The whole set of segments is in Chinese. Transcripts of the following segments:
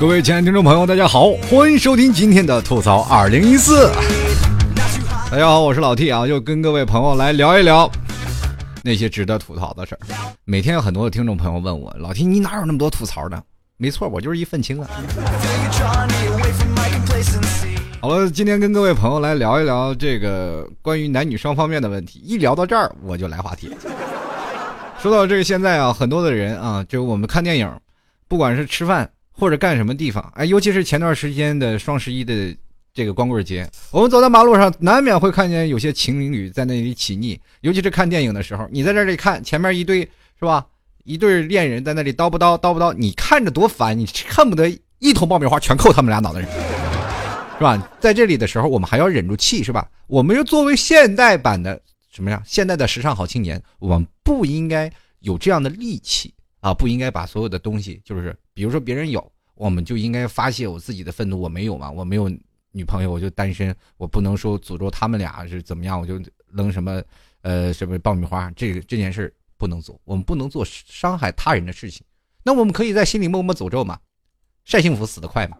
各位亲爱的听众朋友，大家好，欢迎收听今天的吐槽二零一四。大家好，我是老 T 啊，又跟各位朋友来聊一聊那些值得吐槽的事儿。每天有很多的听众朋友问我，老 T 你哪有那么多吐槽的？没错，我就是一愤青啊。好了，今天跟各位朋友来聊一聊这个关于男女双方面的问题。一聊到这儿，我就来话题。说到这个，现在啊，很多的人啊，就我们看电影，不管是吃饭。或者干什么地方？哎，尤其是前段时间的双十一的这个光棍节，我们走在马路上，难免会看见有些情侣在那里起腻。尤其是看电影的时候，你在这里看，前面一堆是吧？一对恋人在那里叨不叨叨不叨，你看着多烦，你恨不得一桶爆米花全扣他们俩脑袋上，是吧？在这里的时候，我们还要忍住气，是吧？我们又作为现代版的什么呀？现代的时尚好青年，我们不应该有这样的戾气。啊，不应该把所有的东西，就是比如说别人有，我们就应该发泄我自己的愤怒。我没有嘛，我没有女朋友，我就单身，我不能说诅咒他们俩是怎么样，我就扔什么，呃，什么爆米花，这个这件事不能做，我们不能做伤害他人的事情。那我们可以在心里默默诅咒嘛，晒幸福死得快嘛。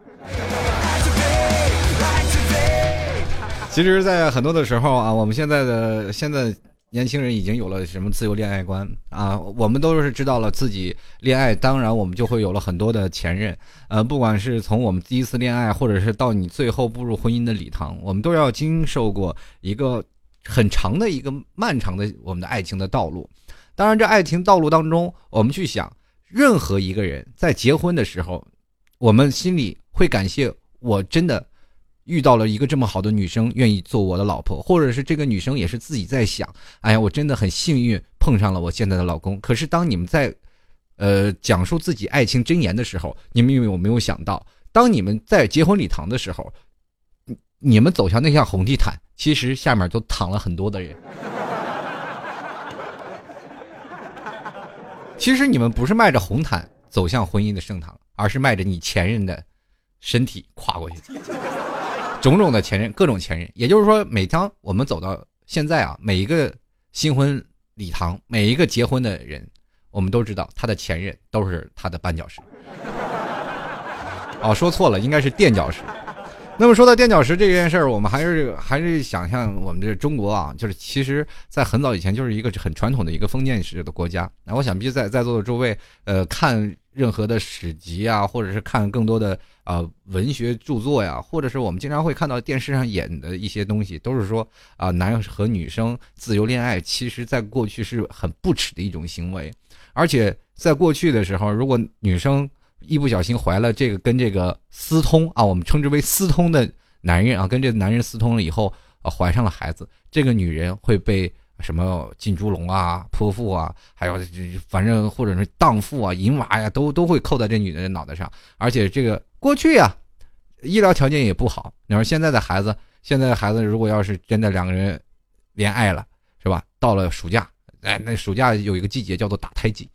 其实，在很多的时候啊，我们现在的现在。年轻人已经有了什么自由恋爱观啊？我们都是知道了自己恋爱，当然我们就会有了很多的前任。呃，不管是从我们第一次恋爱，或者是到你最后步入婚姻的礼堂，我们都要经受过一个很长的一个漫长的我们的爱情的道路。当然，这爱情道路当中，我们去想，任何一个人在结婚的时候，我们心里会感谢我真的。遇到了一个这么好的女生，愿意做我的老婆，或者是这个女生也是自己在想，哎呀，我真的很幸运碰上了我现在的老公。可是当你们在，呃，讲述自己爱情箴言的时候，你们有没有想到，当你们在结婚礼堂的时候，你们走向那项红地毯，其实下面都躺了很多的人。其实你们不是迈着红毯走向婚姻的圣堂，而是迈着你前任的身体跨过去。种种的前任，各种前任，也就是说，每当我们走到现在啊，每一个新婚礼堂，每一个结婚的人，我们都知道他的前任都是他的绊脚石。哦，说错了，应该是垫脚石。那么说到垫脚石这件事儿，我们还是还是想象我们这中国啊，就是其实在很早以前就是一个很传统的一个封建式的国家。那我想必在在座的诸位，呃，看任何的史籍啊，或者是看更多的啊文学著作呀，或者是我们经常会看到电视上演的一些东西，都是说啊，男和女生自由恋爱，其实在过去是很不耻的一种行为，而且在过去的时候，如果女生。一不小心怀了这个跟这个私通啊，我们称之为私通的男人啊，跟这个男人私通了以后，怀上了孩子，这个女人会被什么进猪笼啊、泼妇啊，还有反正或者是荡妇啊、淫娃呀，都都会扣在这女人的脑袋上。而且这个过去呀，医疗条件也不好。你说现在的孩子，现在的孩子如果要是真的两个人恋爱了，是吧？到了暑假，哎，那暑假有一个季节叫做打胎季。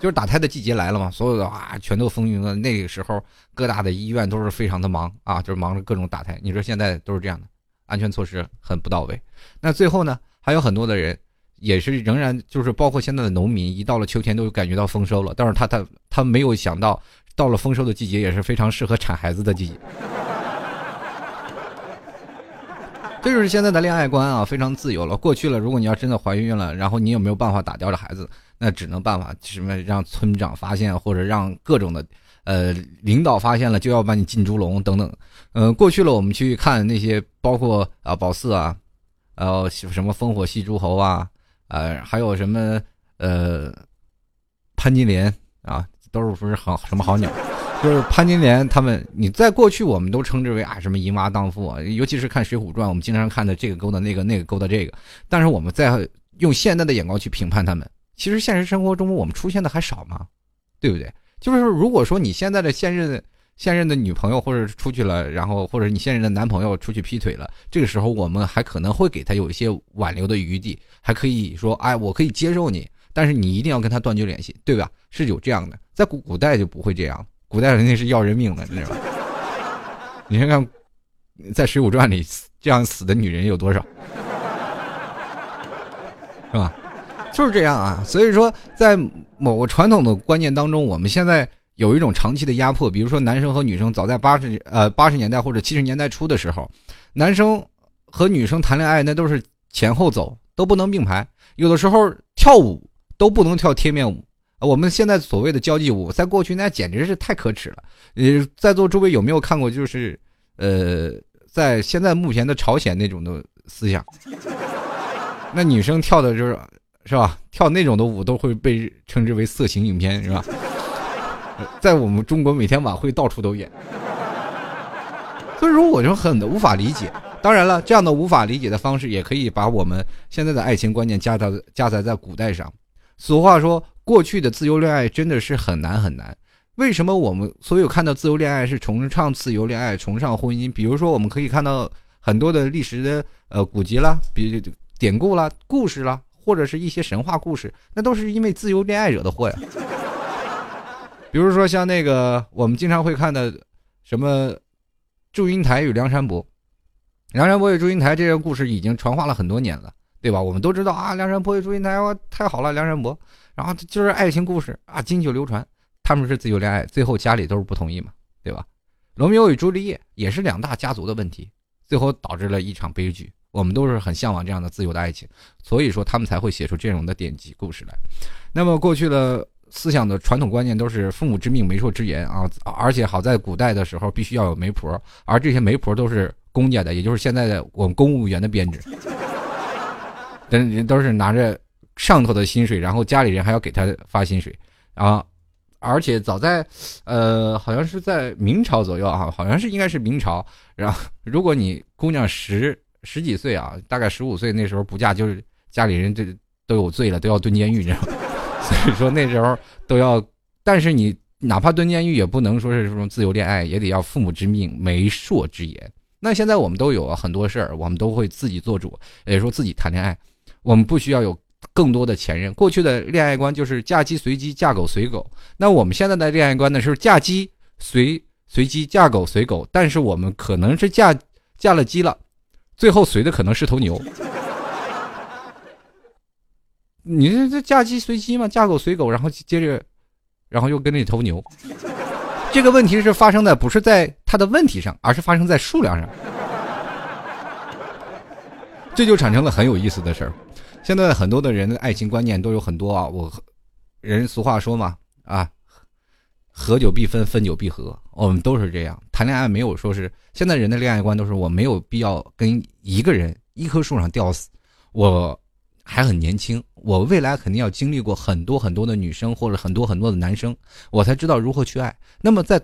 就是打胎的季节来了嘛，所有的啊全都风云了。那个时候各大的医院都是非常的忙啊，就是忙着各种打胎。你说现在都是这样的，安全措施很不到位。那最后呢，还有很多的人也是仍然就是包括现在的农民，一到了秋天都感觉到丰收了，但是他他他没有想到，到了丰收的季节也是非常适合产孩子的季节。这就是现在的恋爱观啊，非常自由了。过去了，如果你要真的怀孕了，然后你有没有办法打掉这孩子？那只能办法什么让村长发现，或者让各种的，呃，领导发现了就要把你进猪笼等等。嗯，过去了，我们去看那些包括啊宝四啊，呃什么烽火戏诸侯啊，呃还有什么呃潘金莲啊，都是不是好什么好鸟？就是潘金莲他们，你在过去我们都称之为啊什么淫娃荡妇啊，尤其是看《水浒传》，我们经常看的这个勾搭那个，那个勾搭这个。但是我们在用现在的眼光去评判他们。其实现实生活中我们出现的还少吗？对不对？就是如果说你现在的现任现任的女朋友或者出去了，然后或者你现任的男朋友出去劈腿了，这个时候我们还可能会给他有一些挽留的余地，还可以说，哎，我可以接受你，但是你一定要跟他断绝联系，对吧？是有这样的，在古古代就不会这样，古代人家是要人命的，你知道吧？你看看，在《水浒传》里这样死的女人有多少，是吧？就是这样啊，所以说，在某个传统的观念当中，我们现在有一种长期的压迫，比如说男生和女生早在八十呃八十年代或者七十年代初的时候，男生和女生谈恋爱那都是前后走，都不能并排，有的时候跳舞都不能跳贴面舞。我们现在所谓的交际舞，在过去那简直是太可耻了。呃，在座诸位有没有看过？就是呃，在现在目前的朝鲜那种的思想，那女生跳的就是是吧？跳那种的舞都会被称之为色情影片，是吧？在我们中国，每天晚会到处都演，所以说我就很无法理解。当然了，这样的无法理解的方式，也可以把我们现在的爱情观念加到加载在古代上。俗话说，过去的自由恋爱真的是很难很难。为什么我们所有看到自由恋爱是崇尚自由恋爱、崇尚婚姻？比如说，我们可以看到很多的历史的呃古籍啦，比典故啦、故事啦，或者是一些神话故事，那都是因为自由恋爱惹的祸呀。比如说像那个我们经常会看的什么祝英台与梁山伯，梁山伯与祝英台这个故事已经传话了很多年了，对吧？我们都知道啊，梁山伯与祝英台哇，太好了，梁山伯。然后就是爱情故事啊，经久流传。他们是自由恋爱，最后家里都是不同意嘛，对吧？罗密欧与朱丽叶也是两大家族的问题，最后导致了一场悲剧。我们都是很向往这样的自由的爱情，所以说他们才会写出这种的典籍故事来。那么过去的。思想的传统观念都是父母之命媒妁之言啊，而且好在古代的时候必须要有媒婆，而这些媒婆都是公家的，也就是现在的我们公务员的编制，人都是拿着上头的薪水，然后家里人还要给他发薪水啊，而且早在呃好像是在明朝左右啊，好像是应该是明朝，然后如果你姑娘十十几岁啊，大概十五岁那时候不嫁，就是家里人这都有罪了，都要蹲监狱，你知道吗？所以说那时候都要，但是你哪怕蹲监狱也不能说是这种自由恋爱，也得要父母之命、媒妁之言。那现在我们都有很多事儿，我们都会自己做主，也说自己谈恋爱，我们不需要有更多的前任。过去的恋爱观就是嫁鸡随鸡，嫁狗随狗。那我们现在的恋爱观呢是嫁鸡随随鸡，嫁狗随狗。但是我们可能是嫁嫁了鸡了，最后随的可能是头牛。你这这嫁鸡随鸡嘛，嫁狗随狗，然后接着，然后又跟那头牛。这个问题是发生在不是在他的问题上，而是发生在数量上。这就产生了很有意思的事儿。现在很多的人的爱情观念都有很多啊，我人俗话说嘛啊，合久必分，分久必合，我们都是这样。谈恋爱没有说是现在人的恋爱观都是我没有必要跟一个人一棵树上吊死，我。还很年轻，我未来肯定要经历过很多很多的女生或者很多很多的男生，我才知道如何去爱。那么在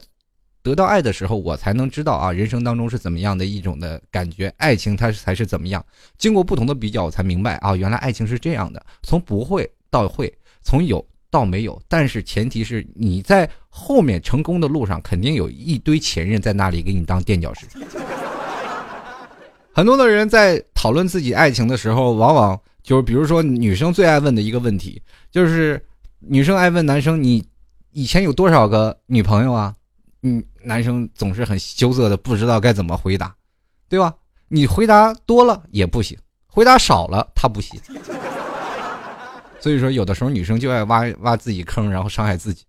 得到爱的时候，我才能知道啊，人生当中是怎么样的一种的感觉，爱情它才是怎么样。经过不同的比较，我才明白啊，原来爱情是这样的，从不会到会，从有到没有。但是前提是你在后面成功的路上，肯定有一堆前任在那里给你当垫脚石。很多的人在讨论自己爱情的时候，往往。就是比如说，女生最爱问的一个问题，就是女生爱问男生：“你以前有多少个女朋友啊？”嗯，男生总是很羞涩的，不知道该怎么回答，对吧？你回答多了也不行，回答少了他不行。所以说，有的时候女生就爱挖挖自己坑，然后伤害自己。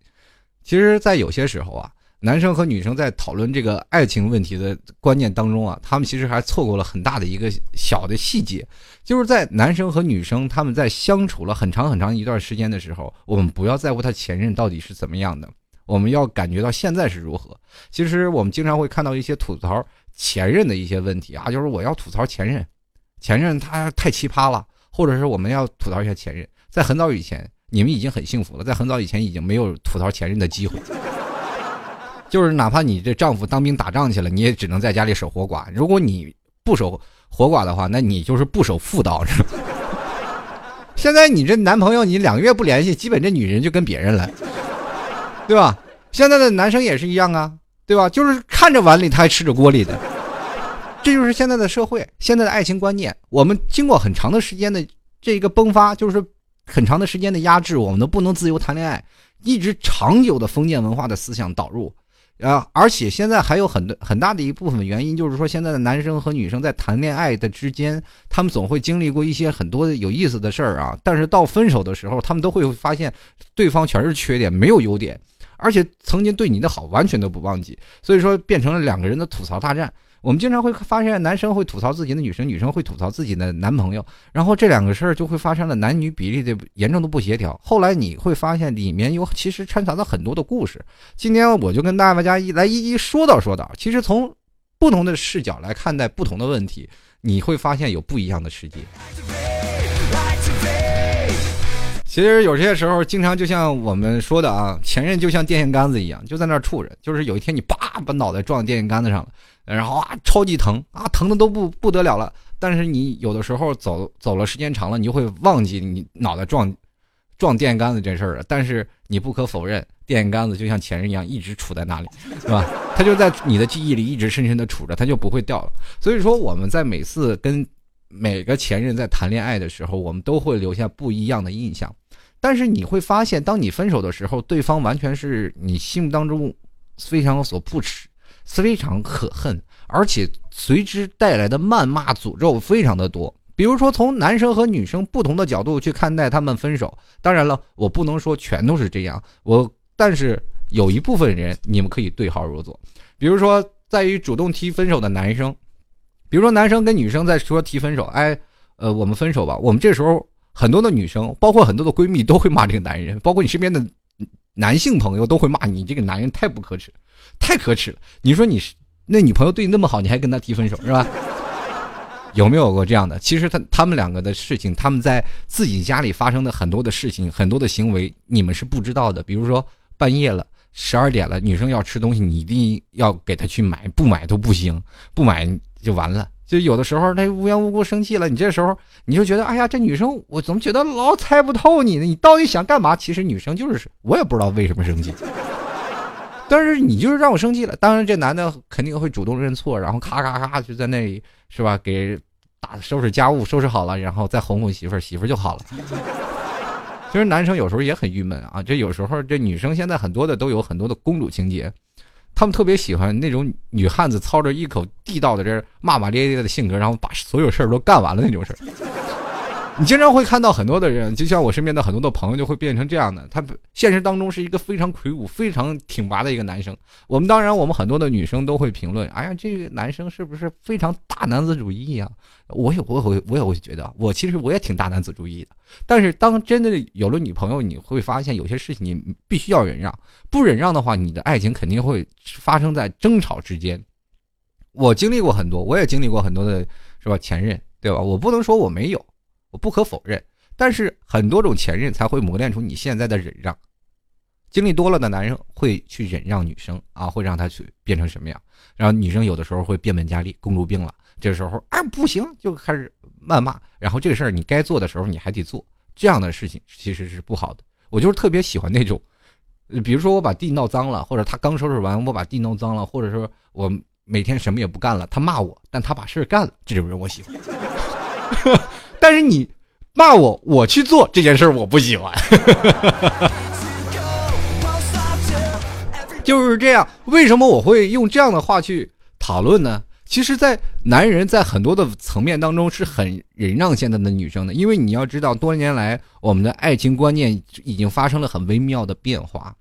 其实，在有些时候啊。男生和女生在讨论这个爱情问题的观念当中啊，他们其实还错过了很大的一个小的细节，就是在男生和女生他们在相处了很长很长一段时间的时候，我们不要在乎他前任到底是怎么样的，我们要感觉到现在是如何。其实我们经常会看到一些吐槽前任的一些问题啊，就是我要吐槽前任，前任他太奇葩了，或者是我们要吐槽一下前任。在很早以前，你们已经很幸福了，在很早以前已经没有吐槽前任的机会。就是哪怕你这丈夫当兵打仗去了，你也只能在家里守活寡。如果你不守活寡的话，那你就是不守妇道，是吧？现在你这男朋友，你两个月不联系，基本这女人就跟别人了，对吧？现在的男生也是一样啊，对吧？就是看着碗里，他还吃着锅里的。这就是现在的社会，现在的爱情观念。我们经过很长的时间的这一个崩发，就是很长的时间的压制，我们都不能自由谈恋爱，一直长久的封建文化的思想导入。啊，而且现在还有很多很大的一部分原因，就是说现在的男生和女生在谈恋爱的之间，他们总会经历过一些很多有意思的事儿啊。但是到分手的时候，他们都会发现对方全是缺点，没有优点。而且曾经对你的好完全都不忘记，所以说变成了两个人的吐槽大战。我们经常会发现，男生会吐槽自己的女生，女生会吐槽自己的男朋友，然后这两个事儿就会发生了男女比例的严重的不协调。后来你会发现，里面有其实掺杂了很多的故事。今天我就跟大家一来一一说道说道。其实从不同的视角来看待不同的问题，你会发现有不一样的世界。其实有些时候，经常就像我们说的啊，前任就像电线杆子一样，就在那儿杵着。就是有一天你叭把脑袋撞电线杆子上了。然后啊，超级疼啊，疼的都不不得了了。但是你有的时候走走了时间长了，你就会忘记你脑袋撞撞电线杆子这事儿了。但是你不可否认，电线杆子就像前任一样，一直杵在那里，是吧？它就在你的记忆里一直深深的杵着，它就不会掉了。所以说，我们在每次跟每个前任在谈恋爱的时候，我们都会留下不一样的印象。但是你会发现，当你分手的时候，对方完全是你心目当中非常所不耻。非常可恨，而且随之带来的谩骂、诅咒非常的多。比如说，从男生和女生不同的角度去看待他们分手。当然了，我不能说全都是这样，我但是有一部分人你们可以对号入座。比如说，在于主动提分手的男生，比如说男生跟女生在说提分手，哎，呃，我们分手吧。我们这时候很多的女生，包括很多的闺蜜都会骂这个男人，包括你身边的男性朋友都会骂你这个男人太不可耻。太可耻了！你说你是那女朋友对你那么好，你还跟他提分手是吧？有没有过这样的？其实他他们两个的事情，他们在自己家里发生的很多的事情，很多的行为，你们是不知道的。比如说半夜了，十二点了，女生要吃东西，你一定要给她去买，不买都不行，不买就完了。就有的时候她无缘无故生气了，你这时候你就觉得，哎呀，这女生我怎么觉得老猜不透你呢？你到底想干嘛？其实女生就是我也不知道为什么生气。但是你就是让我生气了，当然这男的肯定会主动认错，然后咔咔咔就在那里是吧？给打收拾家务收拾好了，然后再哄哄媳妇儿，媳妇儿就好了。其实男生有时候也很郁闷啊，这有时候这女生现在很多的都有很多的公主情节，他们特别喜欢那种女汉子操着一口地道的这骂骂咧咧的性格，然后把所有事儿都干完了那种事儿。你经常会看到很多的人，就像我身边的很多的朋友，就会变成这样的。他现实当中是一个非常魁梧、非常挺拔的一个男生。我们当然，我们很多的女生都会评论：“哎呀，这个男生是不是非常大男子主义呀？”我也，我会，我也会觉得，我其实我也挺大男子主义的。但是，当真的有了女朋友，你会发现有些事情你必须要忍让，不忍让的话，你的爱情肯定会发生在争吵之间。我经历过很多，我也经历过很多的，是吧？前任，对吧？我不能说我没有。我不可否认，但是很多种前任才会磨练出你现在的忍让。经历多了的男人会去忍让女生啊，会让她去变成什么样？然后女生有的时候会变本加厉，公主病了。这时候啊不行，就开始谩骂。然后这个事儿你该做的时候你还得做，这样的事情其实是不好的。我就是特别喜欢那种，比如说我把地闹脏了，或者他刚收拾完我把地弄脏了，或者说我每天什么也不干了，他骂我，但他把事儿干了，这种人我喜欢。但是你骂我，我去做这件事儿，我不喜欢。就是这样，为什么我会用这样的话去讨论呢？其实，在男人在很多的层面当中是很忍让现在的女生的，因为你要知道，多年来我们的爱情观念已经发生了很微妙的变化。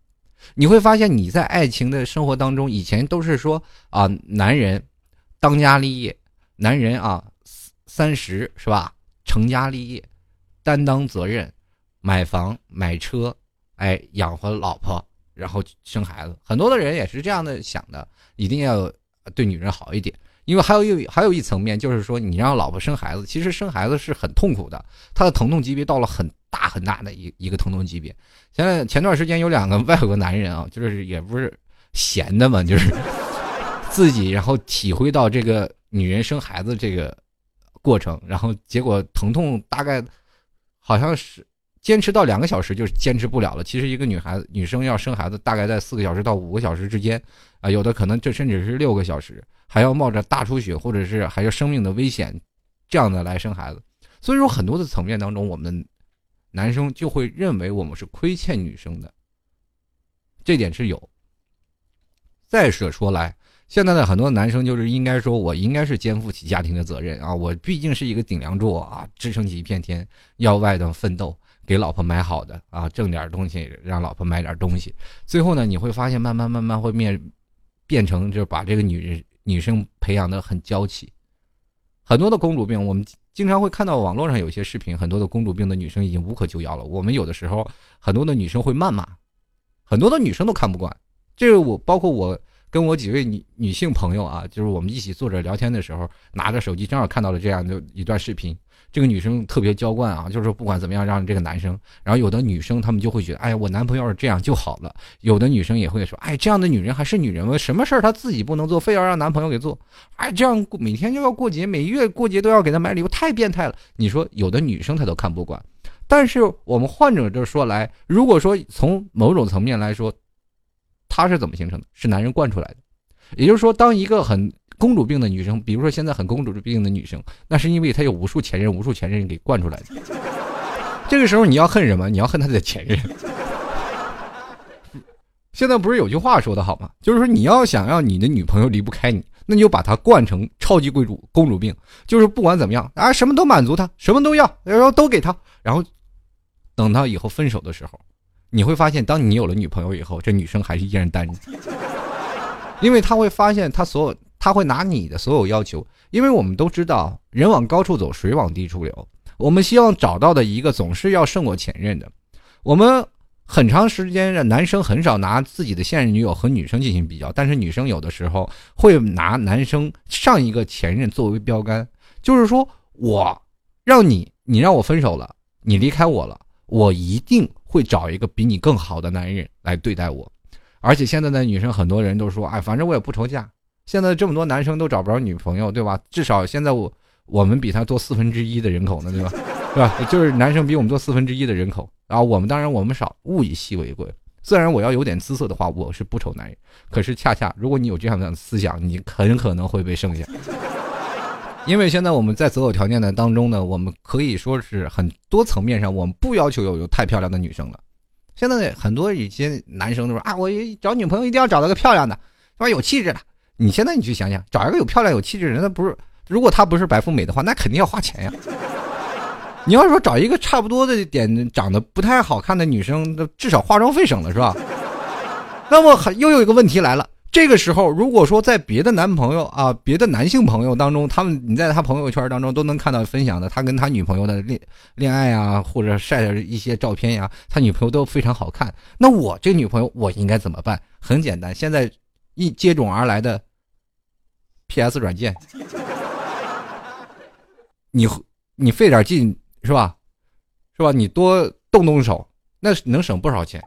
你会发现，你在爱情的生活当中，以前都是说啊，男人当家立业，男人啊三十是吧？成家立业，担当责任，买房买车，哎，养活老婆，然后生孩子。很多的人也是这样的想的，一定要对女人好一点。因为还有一还有一层面，就是说你让老婆生孩子，其实生孩子是很痛苦的，他的疼痛级别到了很大很大的一一个疼痛级别。现在前段时间有两个外国男人啊，就是也不是闲的嘛，就是 自己然后体会到这个女人生孩子这个。过程，然后结果疼痛大概好像是坚持到两个小时就坚持不了了。其实一个女孩子女生要生孩子，大概在四个小时到五个小时之间啊，有的可能这甚至是六个小时，还要冒着大出血或者是还有生命的危险这样的来生孩子。所以说，很多的层面当中，我们男生就会认为我们是亏欠女生的，这点是有。再者说来。现在的很多男生就是应该说，我应该是肩负起家庭的责任啊！我毕竟是一个顶梁柱啊，支撑起一片天，要外头奋斗。给老婆买好的啊，挣点东西，让老婆买点东西。最后呢，你会发现慢慢慢慢会变变成，就是把这个女人女生培养的很娇气。很多的公主病，我们经常会看到网络上有些视频，很多的公主病的女生已经无可救药了。我们有的时候很多的女生会谩骂，很多的女生都看不惯。这个我包括我。跟我几位女女性朋友啊，就是我们一起坐着聊天的时候，拿着手机正好看到了这样的一段视频。这个女生特别娇惯啊，就是说不管怎么样让这个男生。然后有的女生她们就会觉得，哎，我男朋友是这样就好了。有的女生也会说，哎，这样的女人还是女人吗？什么事儿她自己不能做，非要让男朋友给做？哎，这样每天就要过节，每月过节都要给他买礼物，太变态了。你说有的女生她都看不惯，但是我们换者就说来，如果说从某种层面来说。它是怎么形成的？是男人惯出来的，也就是说，当一个很公主病的女生，比如说现在很公主病的女生，那是因为她有无数前任，无数前任给惯出来的。这个时候你要恨什么？你要恨她的前任。现在不是有句话说的好吗？就是说你要想让你的女朋友离不开你，那你就把她惯成超级贵主公主病，就是不管怎么样啊，什么都满足她，什么都要，然后都给她，然后等到以后分手的时候。你会发现，当你有了女朋友以后，这女生还是依然单着，因为她会发现，她所有，她会拿你的所有要求，因为我们都知道，人往高处走，水往低处流。我们希望找到的一个，总是要胜过前任的。我们很长时间，男生很少拿自己的现任女友和女生进行比较，但是女生有的时候会拿男生上一个前任作为标杆，就是说我让你，你让我分手了，你离开我了，我一定。会找一个比你更好的男人来对待我，而且现在的女生很多人都说，哎，反正我也不愁嫁。现在这么多男生都找不着女朋友，对吧？至少现在我我们比他多四分之一的人口呢，对吧？对吧？就是男生比我们多四分之一的人口，然后我们当然我们少，物以稀为贵。虽然我要有点姿色的话，我是不愁男人，可是恰恰如果你有这样的思想，你很可能会被剩下。因为现在我们在择偶条件的当中呢，我们可以说是很多层面上，我们不要求有有太漂亮的女生了。现在很多一些男生都说啊，我找女朋友一定要找到个漂亮的，是吧？有气质的。你现在你去想想，找一个有漂亮有气质的人，那不是如果他不是白富美的话，那肯定要花钱呀。你要说找一个差不多的点长得不太好看的女生，至少化妆费省了是吧？那么还又有一个问题来了。这个时候，如果说在别的男朋友啊、别的男性朋友当中，他们你在他朋友圈当中都能看到分享的他跟他女朋友的恋恋爱啊，或者晒的一些照片呀，他女朋友都非常好看。那我这女朋友我应该怎么办？很简单，现在一接踵而来的 PS 软件，你你费点劲是吧？是吧？你多动动手，那能省不少钱。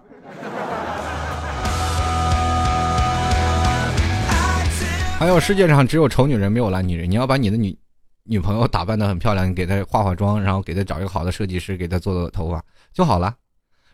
还有世界上只有丑女人没有懒女人。你要把你的女女朋友打扮的很漂亮，你给她化化妆，然后给她找一个好的设计师给她做做头发就好了。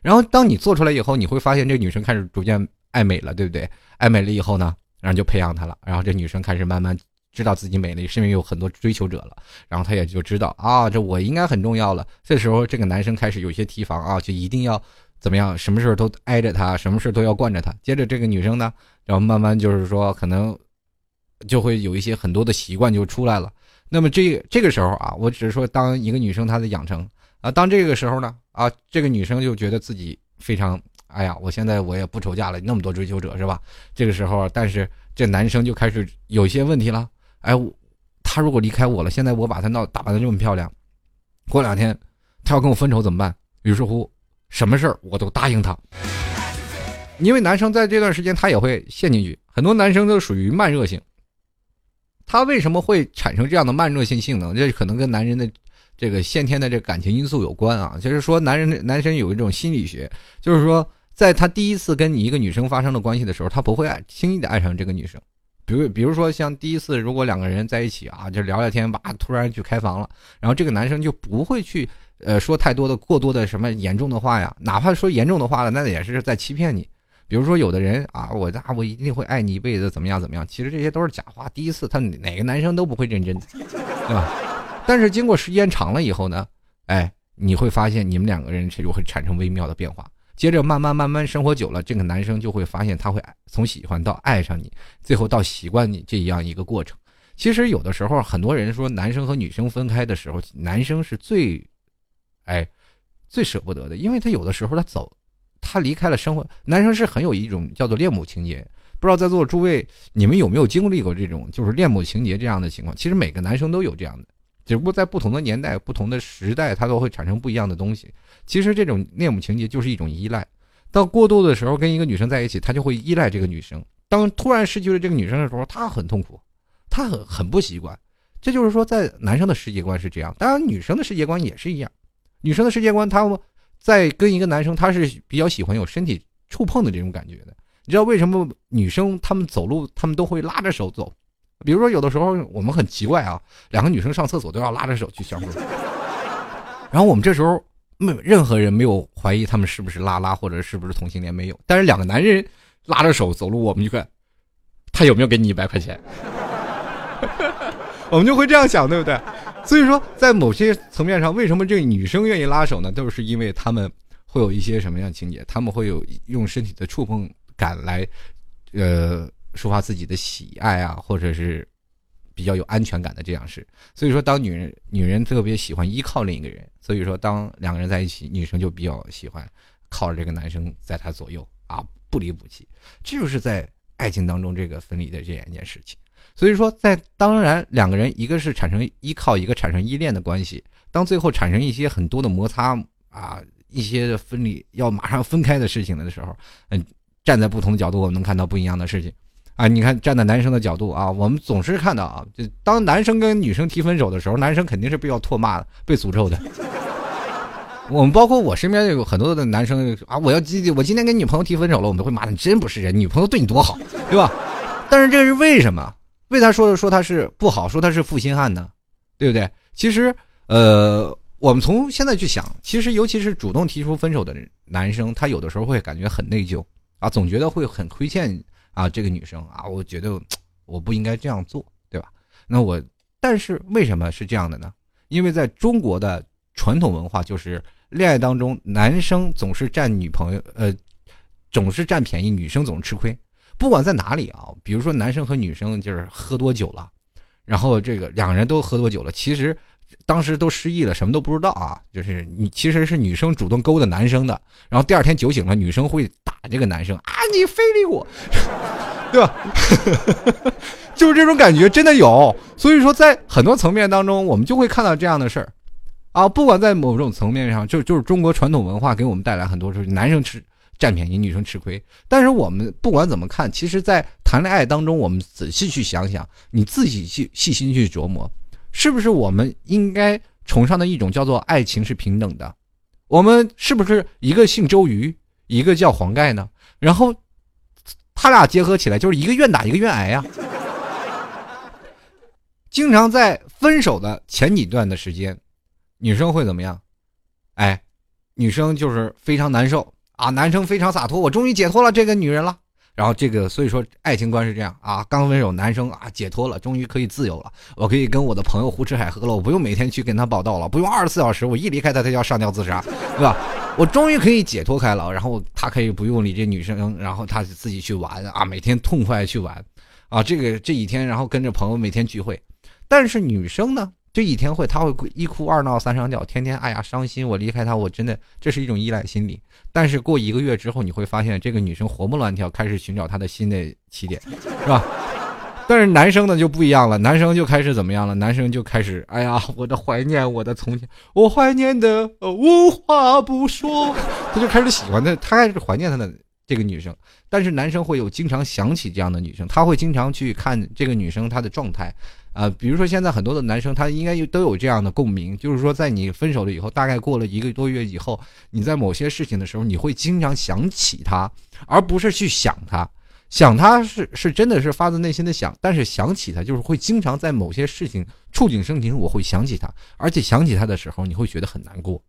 然后当你做出来以后，你会发现这女生开始逐渐爱美了，对不对？爱美了以后呢，然后就培养她了。然后这女生开始慢慢知道自己美丽，是因为有很多追求者了。然后她也就知道啊，这我应该很重要了。这时候这个男生开始有些提防啊，就一定要怎么样，什么事都挨着她，什么事都要惯着她。接着这个女生呢，然后慢慢就是说可能。就会有一些很多的习惯就出来了。那么这这个时候啊，我只是说，当一个女生她的养成啊，当这个时候呢啊，这个女生就觉得自己非常，哎呀，我现在我也不愁嫁了，那么多追求者是吧？这个时候，但是这男生就开始有些问题了。哎，他如果离开我了，现在我把他闹打扮的这么漂亮，过两天他要跟我分手怎么办？于是乎，什么事儿我都答应他。因为男生在这段时间他也会陷进去，很多男生都属于慢热性。他为什么会产生这样的慢热性性能？这可能跟男人的这个先天的这感情因素有关啊。就是说，男人男生有一种心理学，就是说，在他第一次跟你一个女生发生了关系的时候，他不会爱轻易的爱上这个女生。比如，比如说像第一次，如果两个人在一起啊，就聊聊天吧，突然去开房了，然后这个男生就不会去呃说太多的过多的什么严重的话呀，哪怕说严重的话了，那也是在欺骗你。比如说，有的人啊，我啊，我一定会爱你一辈子，怎么样怎么样？其实这些都是假话。第一次，他哪个男生都不会认真，对吧？但是经过时间长了以后呢，哎，你会发现你们两个人就会产生微妙的变化。接着慢慢慢慢生活久了，这个男生就会发现他会从喜欢到爱上你，最后到习惯你这样一个过程。其实有的时候，很多人说男生和女生分开的时候，男生是最，哎。最舍不得的，因为他有的时候他走，他离开了生活。男生是很有一种叫做恋母情节，不知道在座诸位你们有没有经历过这种就是恋母情节这样的情况？其实每个男生都有这样的，只不过在不同的年代、不同的时代，他都会产生不一样的东西。其实这种恋母情节就是一种依赖，到过度的时候跟一个女生在一起，他就会依赖这个女生。当突然失去了这个女生的时候，他很痛苦，他很很不习惯。这就是说，在男生的世界观是这样，当然女生的世界观也是一样。女生的世界观，她在跟一个男生，他是比较喜欢有身体触碰的这种感觉的。你知道为什么女生她们走路，她们都会拉着手走？比如说，有的时候我们很奇怪啊，两个女生上厕所都要拉着手去相互。然后我们这时候没任何人没有怀疑他们是不是拉拉或者是不是同性恋，没有。但是两个男人拉着手走路，我们就看他有没有给你一百块钱。我们就会这样想，对不对？所以说，在某些层面上，为什么这女生愿意拉手呢？都是因为他们会有一些什么样情节？他们会有用身体的触碰感来，呃，抒发自己的喜爱啊，或者是比较有安全感的这样事。所以说，当女人女人特别喜欢依靠另一个人，所以说当两个人在一起，女生就比较喜欢靠着这个男生在她左右啊，不离不弃。这就是在爱情当中这个分离的这样一件事情。所以说，在当然两个人一个是产生依靠，一个产生依恋的关系。当最后产生一些很多的摩擦啊，一些分离要马上分开的事情的时候，嗯，站在不同的角度，我们能看到不一样的事情啊。你看，站在男生的角度啊，我们总是看到啊，就当男生跟女生提分手的时候，男生肯定是被要唾骂，被诅咒的。我们包括我身边有很多的男生啊，我要今我今天跟女朋友提分手了，我们会骂你真不是人，女朋友对你多好，对吧？但是这是为什么？为他说说他是不好，说他是负心汉呢，对不对？其实，呃，我们从现在去想，其实尤其是主动提出分手的男生，他有的时候会感觉很内疚啊，总觉得会很亏欠啊这个女生啊，我觉得我不应该这样做，对吧？那我，但是为什么是这样的呢？因为在中国的传统文化，就是恋爱当中，男生总是占女朋友，呃，总是占便宜，女生总是吃亏。不管在哪里啊，比如说男生和女生就是喝多酒了，然后这个两个人都喝多酒了，其实当时都失忆了，什么都不知道啊。就是你其实是女生主动勾搭男生的，然后第二天酒醒了，女生会打这个男生啊，你非礼我，对吧？就是这种感觉真的有。所以说，在很多层面当中，我们就会看到这样的事儿啊。不管在某种层面上，就就是中国传统文化给我们带来很多，就是男生吃。占便宜，女生吃亏。但是我们不管怎么看，其实，在谈恋爱当中，我们仔细去想想，你自己去细心去琢磨，是不是我们应该崇尚的一种叫做爱情是平等的？我们是不是一个姓周瑜，一个叫黄盖呢？然后他俩结合起来，就是一个愿打，一个愿挨呀。经常在分手的前几段的时间，女生会怎么样？哎，女生就是非常难受。啊，男生非常洒脱，我终于解脱了这个女人了。然后这个，所以说爱情观是这样啊，刚分手，男生啊解脱了，终于可以自由了，我可以跟我的朋友胡吃海喝了，我不用每天去跟他报道了，不用二十四小时，我一离开他，他就要上吊自杀，对吧？我终于可以解脱开了，然后他可以不用理这女生，然后他自己去玩啊，每天痛快去玩，啊，这个这几天，然后跟着朋友每天聚会，但是女生呢？这一天会，他会一哭二闹三上吊，天天哎呀伤心，我离开他，我真的这是一种依赖心理。但是过一个月之后，你会发现这个女生活蹦乱跳，开始寻找她的新的起点，是吧？但是男生呢就不一样了，男生就开始怎么样了？男生就开始哎呀，我的怀念，我的从前，我怀念的无话不说，他就开始喜欢他，他开始怀念他的这个女生。但是男生会有经常想起这样的女生，他会经常去看这个女生她的状态。啊，比如说现在很多的男生，他应该都有这样的共鸣，就是说，在你分手了以后，大概过了一个多月以后，你在某些事情的时候，你会经常想起他，而不是去想他。想他是是真的是发自内心的想，但是想起他就是会经常在某些事情触景生情，我会想起他，而且想起他的时候，你会觉得很难过。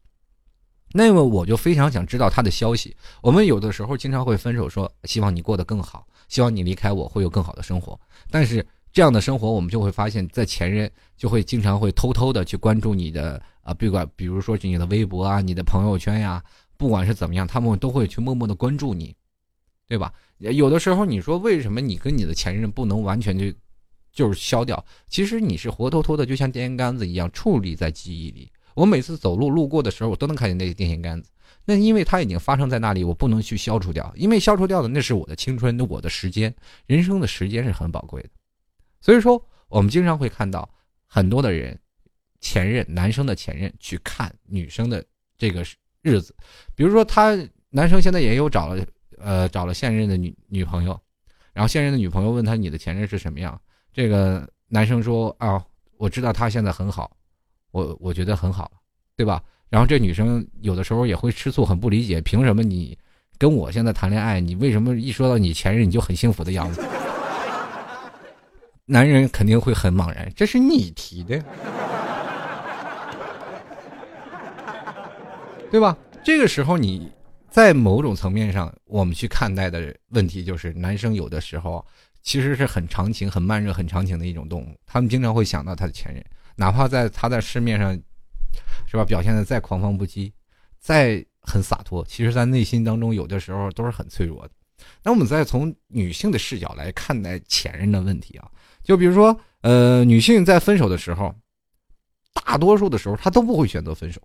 那么我就非常想知道他的消息。我们有的时候经常会分手，说希望你过得更好，希望你离开我会有更好的生活，但是。这样的生活，我们就会发现，在前任就会经常会偷偷的去关注你的啊，不管比如说是你的微博啊、你的朋友圈呀，不管是怎么样，他们都会去默默的关注你，对吧？有的时候你说为什么你跟你的前任不能完全就就是消掉？其实你是活脱脱的，就像电线杆子一样矗立在记忆里。我每次走路路过的时候，我都能看见那个电线杆子。那因为它已经发生在那里，我不能去消除掉，因为消除掉的那是我的青春，我的时间，人生的时间是很宝贵的。所以说，我们经常会看到很多的人，前任男生的前任去看女生的这个日子，比如说他男生现在也有找了，呃，找了现任的女女朋友，然后现任的女朋友问他你的前任是什么样，这个男生说啊，我知道他现在很好，我我觉得很好，对吧？然后这女生有的时候也会吃醋，很不理解，凭什么你跟我现在谈恋爱，你为什么一说到你前任你就很幸福的样子？男人肯定会很茫然，这是你提的，对吧？这个时候你在某种层面上，我们去看待的问题就是，男生有的时候其实是很长情、很慢热、很长情的一种动物，他们经常会想到他的前任，哪怕在他在市面上。是吧？表现的再狂放不羁，再很洒脱，其实，在内心当中，有的时候都是很脆弱的。那我们再从女性的视角来看待前任的问题啊，就比如说，呃，女性在分手的时候，大多数的时候她都不会选择分手，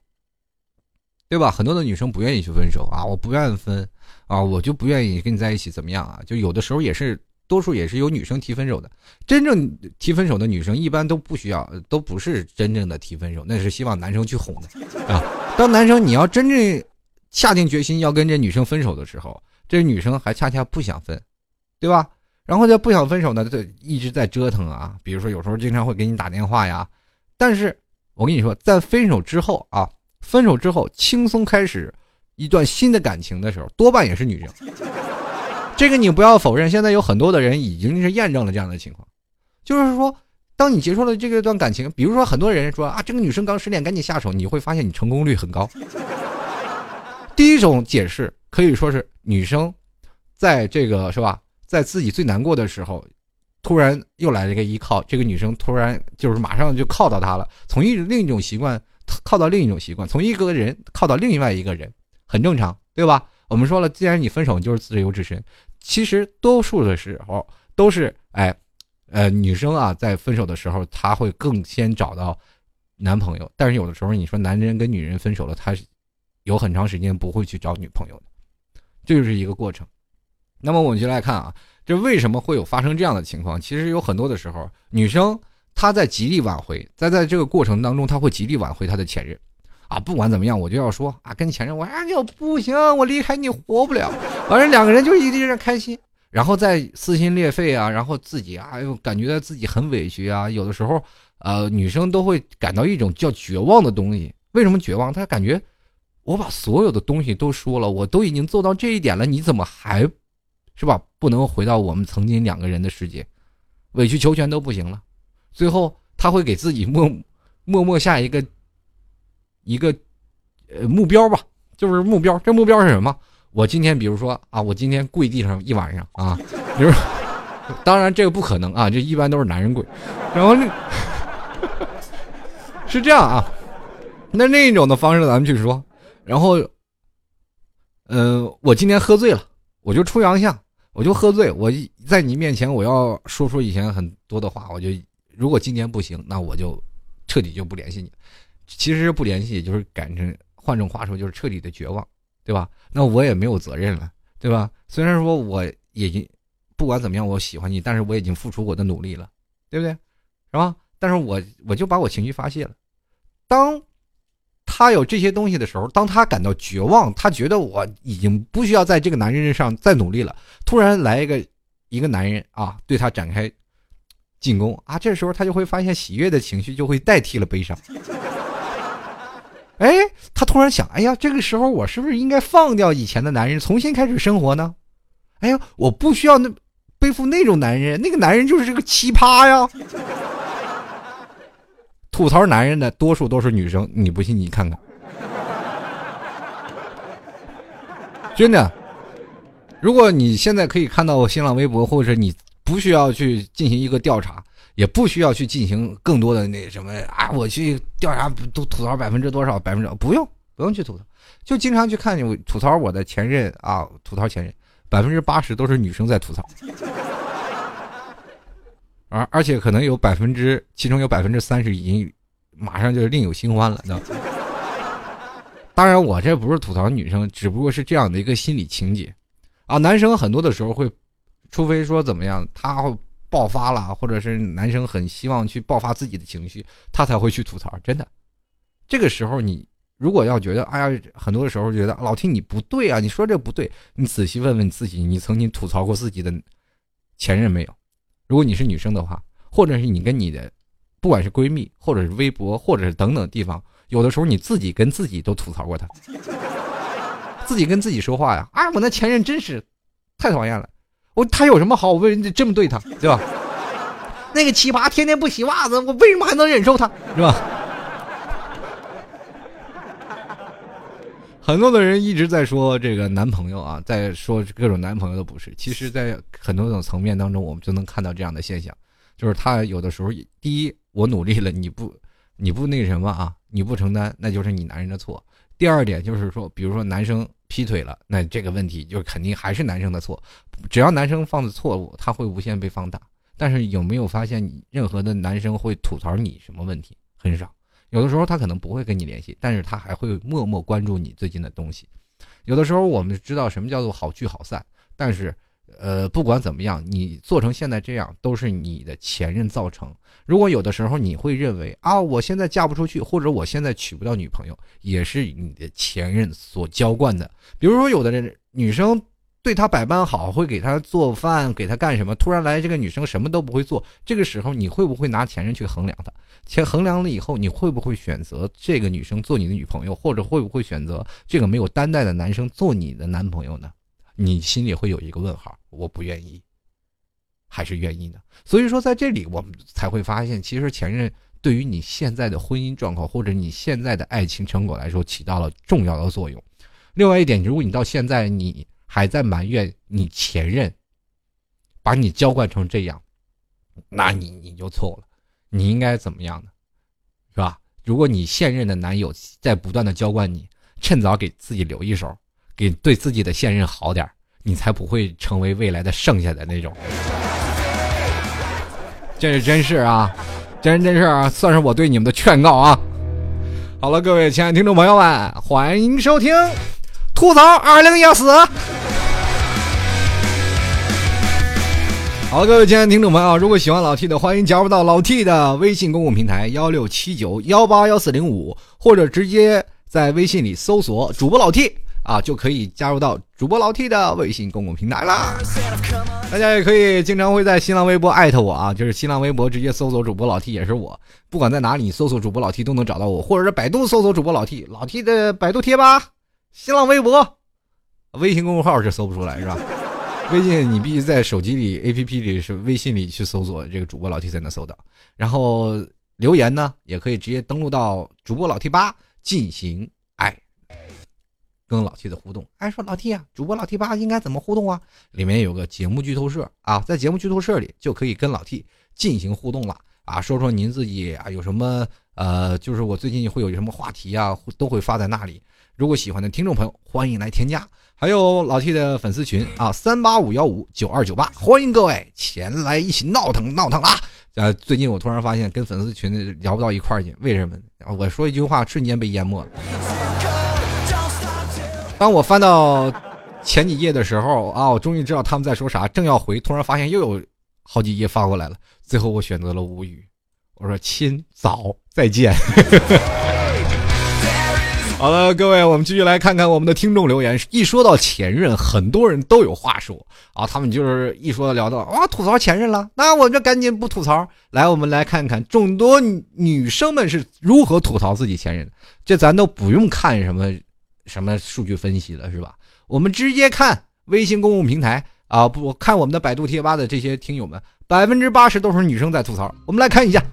对吧？很多的女生不愿意去分手啊，我不愿意分啊，我就不愿意跟你在一起，怎么样啊？就有的时候也是。多数也是由女生提分手的，真正提分手的女生一般都不需要，都不是真正的提分手，那是希望男生去哄的啊。当男生你要真正下定决心要跟这女生分手的时候，这女生还恰恰不想分，对吧？然后就不想分手呢，就一直在折腾啊。比如说有时候经常会给你打电话呀，但是我跟你说，在分手之后啊，分手之后轻松开始一段新的感情的时候，多半也是女生。这个你不要否认，现在有很多的人已经是验证了这样的情况，就是说，当你结束了这个段感情，比如说很多人说啊，这个女生刚失恋，赶紧下手，你会发现你成功率很高。第一种解释可以说是女生，在这个是吧，在自己最难过的时候，突然又来了一个依靠，这个女生突然就是马上就靠到他了，从一另一种习惯靠到另一种习惯，从一个人靠到另外一个人，很正常，对吧？我们说了，既然你分手，就是自由之身。其实多数的时候都是哎，呃，女生啊，在分手的时候，她会更先找到男朋友。但是有的时候，你说男人跟女人分手了，他是有很长时间不会去找女朋友的，这就是一个过程。那么我们就来看啊，这为什么会有发生这样的情况？其实有很多的时候，女生她在极力挽回，在在这个过程当中，她会极力挽回她的前任。啊，不管怎么样，我就要说啊，跟前任，我哎呦不行，我离开你活不了。反正两个人就一直在开心，然后再撕心裂肺啊，然后自己啊，又感觉自己很委屈啊。有的时候，呃，女生都会感到一种叫绝望的东西。为什么绝望？她感觉我把所有的东西都说了，我都已经做到这一点了，你怎么还，是吧？不能回到我们曾经两个人的世界，委曲求全都不行了。最后，他会给自己默默默下一个。一个，呃，目标吧，就是目标。这目标是什么？我今天，比如说啊，我今天跪地上一晚上啊，比如，当然这个不可能啊，这一般都是男人跪。然后那，是这样啊，那另一种的方式咱们去说。然后，嗯，我今天喝醉了，我就出洋相，我就喝醉，我在你面前我要说出以前很多的话，我就如果今天不行，那我就彻底就不联系你。其实不联系，就是改成换种话说，就是彻底的绝望，对吧？那我也没有责任了，对吧？虽然说我已经不管怎么样，我喜欢你，但是我已经付出我的努力了，对不对？是吧？但是我我就把我情绪发泄了。当他有这些东西的时候，当他感到绝望，他觉得我已经不需要在这个男人身上再努力了。突然来一个一个男人啊，对他展开进攻啊，这时候他就会发现喜悦的情绪就会代替了悲伤。哎，他突然想，哎呀，这个时候我是不是应该放掉以前的男人，重新开始生活呢？哎呀，我不需要那背负那种男人，那个男人就是这个奇葩呀。吐槽男人的多数都是女生，你不信你看看，真的。如果你现在可以看到我新浪微博，或者你不需要去进行一个调查。也不需要去进行更多的那什么啊，我去调查都吐槽百分之多少百分之不用不用去吐槽，就经常去看我吐槽我的前任啊，吐槽前任百分之八十都是女生在吐槽，而而且可能有百分之其中有百分之三十已经马上就另有新欢了，当然，我这不是吐槽女生，只不过是这样的一个心理情节啊。男生很多的时候会，除非说怎么样，他会爆发了，或者是男生很希望去爆发自己的情绪，他才会去吐槽。真的，这个时候你如果要觉得，哎呀，很多的时候觉得老听你不对啊，你说这不对，你仔细问问自己，你曾经吐槽过自己的前任没有？如果你是女生的话，或者是你跟你的，不管是闺蜜，或者是微博，或者是等等地方。有的时候你自己跟自己都吐槽过他，自己跟自己说话呀！啊，我那前任真是太讨厌了，我他有什么好？我为什么这么对他，对吧？那个奇葩天天不洗袜子，我为什么还能忍受他，是吧？很多的人一直在说这个男朋友啊，在说各种男朋友的不是。其实，在很多种层面当中，我们就能看到这样的现象，就是他有的时候，第一，我努力了，你不。你不那什么啊？你不承担，那就是你男人的错。第二点就是说，比如说男生劈腿了，那这个问题就肯定还是男生的错。只要男生犯的错误，他会无限被放大。但是有没有发现，你任何的男生会吐槽你什么问题？很少。有的时候他可能不会跟你联系，但是他还会默默关注你最近的东西。有的时候我们知道什么叫做好聚好散，但是。呃，不管怎么样，你做成现在这样，都是你的前任造成。如果有的时候你会认为啊，我现在嫁不出去，或者我现在娶不到女朋友，也是你的前任所浇灌的。比如说，有的人女生对他百般好，会给他做饭，给他干什么？突然来这个女生什么都不会做，这个时候你会不会拿前任去衡量他？前衡量了以后，你会不会选择这个女生做你的女朋友，或者会不会选择这个没有担待的男生做你的男朋友呢？你心里会有一个问号，我不愿意，还是愿意呢？所以说，在这里我们才会发现，其实前任对于你现在的婚姻状况或者你现在的爱情成果来说，起到了重要的作用。另外一点，如果你到现在你还在埋怨你前任把你娇惯成这样，那你你就错了。你应该怎么样呢？是吧？如果你现任的男友在不断的娇惯你，趁早给自己留一手。给对自己的现任好点你才不会成为未来的剩下的那种。这是真事啊，真真事啊，算是我对你们的劝告啊。好了，各位亲爱的听众朋友们，欢迎收听吐槽二零幺四。好，各位亲爱的听众朋友，如果喜欢老 T 的，欢迎加入到老 T 的微信公共平台幺六七九幺八幺四零五，或者直接在微信里搜索主播老 T。啊，就可以加入到主播老 T 的微信公共平台啦。大家也可以经常会在新浪微博艾特我啊，就是新浪微博直接搜索主播老 T 也是我。不管在哪里搜索主播老 T 都能找到我，或者是百度搜索主播老 T，老 T 的百度贴吧、新浪微博、微信公众号是搜不出来是吧？微信你必须在手机里 APP 里是微信里去搜索这个主播老 T 才能搜到。然后留言呢，也可以直接登录到主播老 T 八进行。跟老 T 的互动，哎，说老 T 啊，主播老 T 八应该怎么互动啊？里面有个节目剧透社啊，在节目剧透社里就可以跟老 T 进行互动了啊，说说您自己啊有什么呃，就是我最近会有什么话题啊，都会发在那里。如果喜欢的听众朋友，欢迎来添加。还有老 T 的粉丝群啊，三八五幺五九二九八，欢迎各位前来一起闹腾闹腾啊！呃，最近我突然发现跟粉丝群聊不到一块去，为什么？我说一句话，瞬间被淹没了。当我翻到前几页的时候啊，我终于知道他们在说啥。正要回，突然发现又有好几页发过来了。最后我选择了无语。我说：“亲，早再见。”好了，各位，我们继续来看看我们的听众留言。一说到前任，很多人都有话说啊。他们就是一说聊到啊，吐槽前任了，那我这赶紧不吐槽。来，我们来看看众多女生们是如何吐槽自己前任的。这咱都不用看什么。什么数据分析了是吧？我们直接看微信公共平台啊，不看我们的百度贴吧的这些听友们，百分之八十都是女生在吐槽。我们来看一下，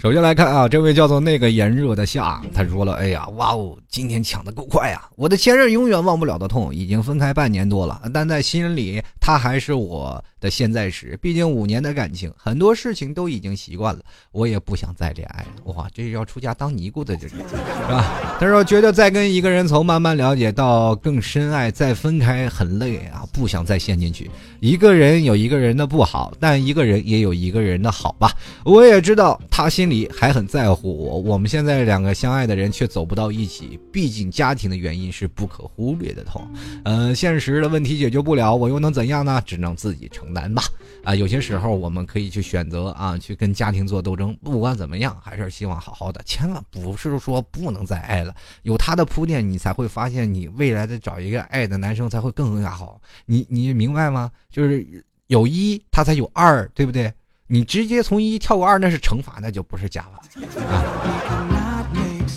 首先来看啊，这位叫做那个炎热的夏，他说了：“哎呀，哇哦，今天抢的够快啊！我的前任永远忘不了的痛，已经分开半年多了，但在心里他还是我的现在时。毕竟五年的感情，很多事情都已经习惯了，我也不想再恋爱了。哇，这是要出家当尼姑的，这是是吧？他说觉得再跟一个人从慢慢了解到更深爱，再分开很累啊，不想再陷进去。一个人有一个人的不好，但一个人也有一个人的好吧。我也知道他心里还很在乎我，我们现在两个相爱的人却走不到一起。毕竟家庭的原因是不可忽略的痛，嗯，现实的问题解决不了，我又能怎样呢？只能自己承担吧。啊，有些时候我们可以去选择啊，去跟家庭做斗争。不管怎么样，还是希望好好的。千万不是说不能再爱了，有他的铺垫，你才会发现你未来的找一个爱的男生才会更加好。你你明白吗？就是有一，他才有二，对不对？你直接从一跳过二，那是乘法，那就不是加法啊。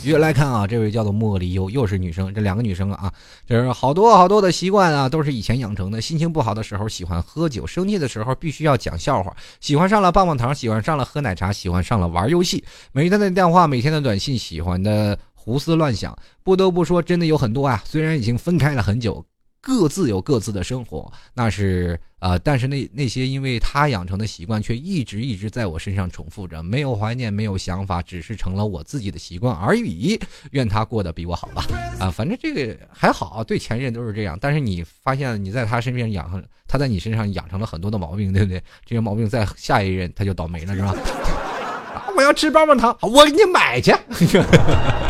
继续来看啊，这位叫做茉莉优，又是女生，这两个女生啊，就是好多好多的习惯啊，都是以前养成的。心情不好的时候喜欢喝酒，生气的时候必须要讲笑话，喜欢上了棒棒糖，喜欢上了喝奶茶，喜欢上了玩游戏，每天的电话，每天的短信，喜欢的胡思乱想。不得不说，真的有很多啊，虽然已经分开了很久。各自有各自的生活，那是呃，但是那那些因为他养成的习惯，却一直一直在我身上重复着，没有怀念，没有想法，只是成了我自己的习惯而已。愿他过得比我好吧，啊，反正这个还好，对前任都是这样。但是你发现你在他身边养成，他在你身上养成了很多的毛病，对不对？这些毛病在下一任他就倒霉了，是吧？啊，我要吃棒棒糖，我给你买去。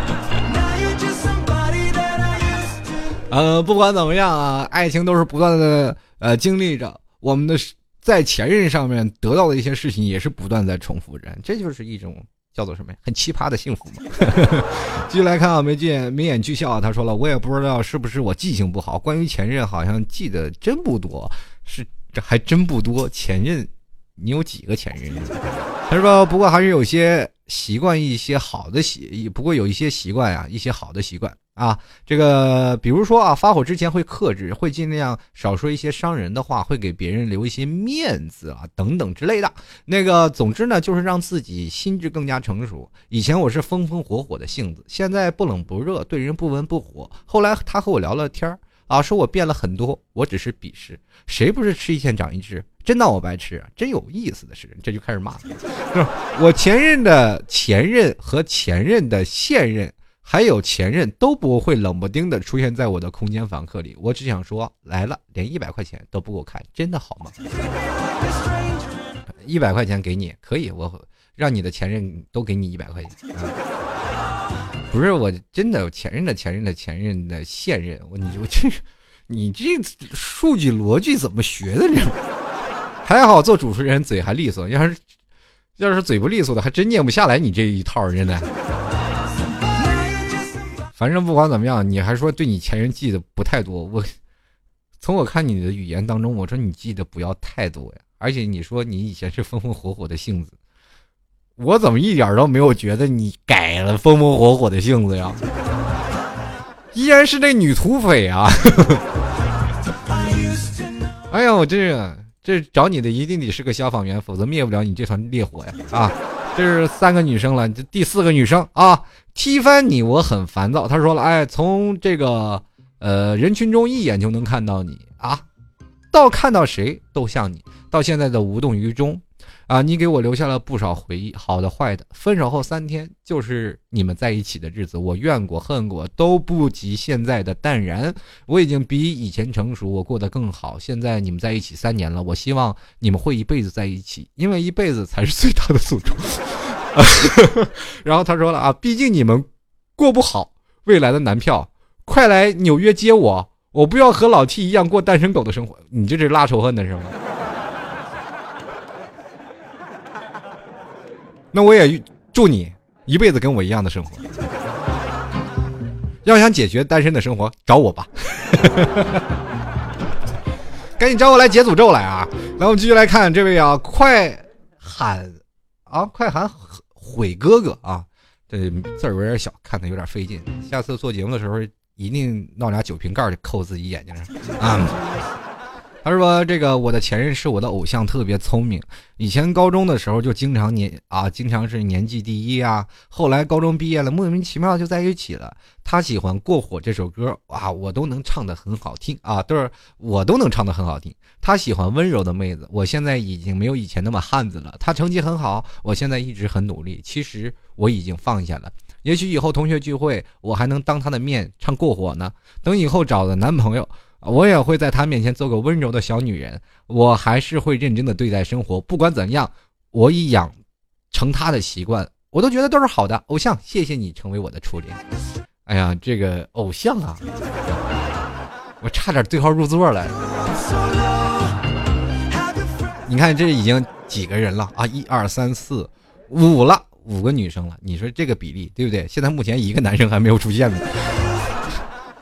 呃，不管怎么样啊，爱情都是不断的呃经历着，我们的在前任上面得到的一些事情也是不断在重复着，这就是一种叫做什么呀？很奇葩的幸福嘛。继续来看啊，眉俊眉眼俱笑啊，他说了，我也不知道是不是我记性不好，关于前任好像记得真不多，是这还真不多。前任，你有几个前任？他说不过还是有些习惯，一些好的习，不过有一些习惯呀，一些好的习惯。啊，这个比如说啊，发火之前会克制，会尽量少说一些伤人的话，会给别人留一些面子啊，等等之类的。那个，总之呢，就是让自己心智更加成熟。以前我是风风火火的性子，现在不冷不热，对人不温不火。后来他和我聊了天啊，说我变了很多。我只是鄙视，谁不是吃一堑长一智？真当我白痴啊？真有意思的是，这就开始骂了。我前任的前任和前任的现任。还有前任都不会冷不丁的出现在我的空间房客里，我只想说来了，连一百块钱都不给我看，真的好吗？一百块钱给你可以，我让你的前任都给你一百块钱。不是我真的前任的前任的前任的现任，我你我这你这数据逻辑怎么学的呢？还好做主持人嘴还利索，要是要是嘴不利索的，还真念不下来你这一套，真的。反正不管怎么样，你还说对你前任记得不太多。我从我看你的语言当中，我说你记得不要太多呀。而且你说你以前是风风火火的性子，我怎么一点都没有觉得你改了风风火火的性子呀？依然是那女土匪啊！哎呀，我这这找你的一定得是个消防员，否则灭不了你这团烈火呀！啊！这是三个女生了，这第四个女生啊，踢翻你，我很烦躁。他说了，哎，从这个呃人群中一眼就能看到你啊，到看到谁都像你，到现在的无动于衷。啊，你给我留下了不少回忆，好的坏的。分手后三天就是你们在一起的日子，我怨过恨过都不及现在的淡然。我已经比以前成熟，我过得更好。现在你们在一起三年了，我希望你们会一辈子在一起，因为一辈子才是最大的诅咒。然后他说了啊，毕竟你们过不好，未来的男票快来纽约接我，我不要和老 T 一样过单身狗的生活。你这是拉仇恨的是吗？那我也祝你一辈子跟我一样的生活。要想解决单身的生活，找我吧。赶紧找我来解诅咒来啊！来，我们继续来看这位啊，快喊啊，快喊悔哥哥啊！这字儿有点小，看的有点费劲。下次做节目的时候，一定闹俩酒瓶盖就扣自己眼睛上啊。他说：“这个我的前任是我的偶像，特别聪明。以前高中的时候就经常年啊，经常是年级第一啊。后来高中毕业了，莫名其妙就在一起了。他喜欢《过火》这首歌，哇，我都能唱得很好听啊，都是我都能唱得很好听。他喜欢温柔的妹子，我现在已经没有以前那么汉子了。他成绩很好，我现在一直很努力。其实我已经放下了。也许以后同学聚会，我还能当他的面唱《过火》呢。等以后找了男朋友。”我也会在他面前做个温柔的小女人，我还是会认真的对待生活。不管怎样，我已养成他的习惯，我都觉得都是好的。偶像，谢谢你成为我的初恋。哎呀，这个偶像啊，我差点对号入座了。你看这已经几个人了啊？一二三四五了，五个女生了。你说这个比例对不对？现在目前一个男生还没有出现呢。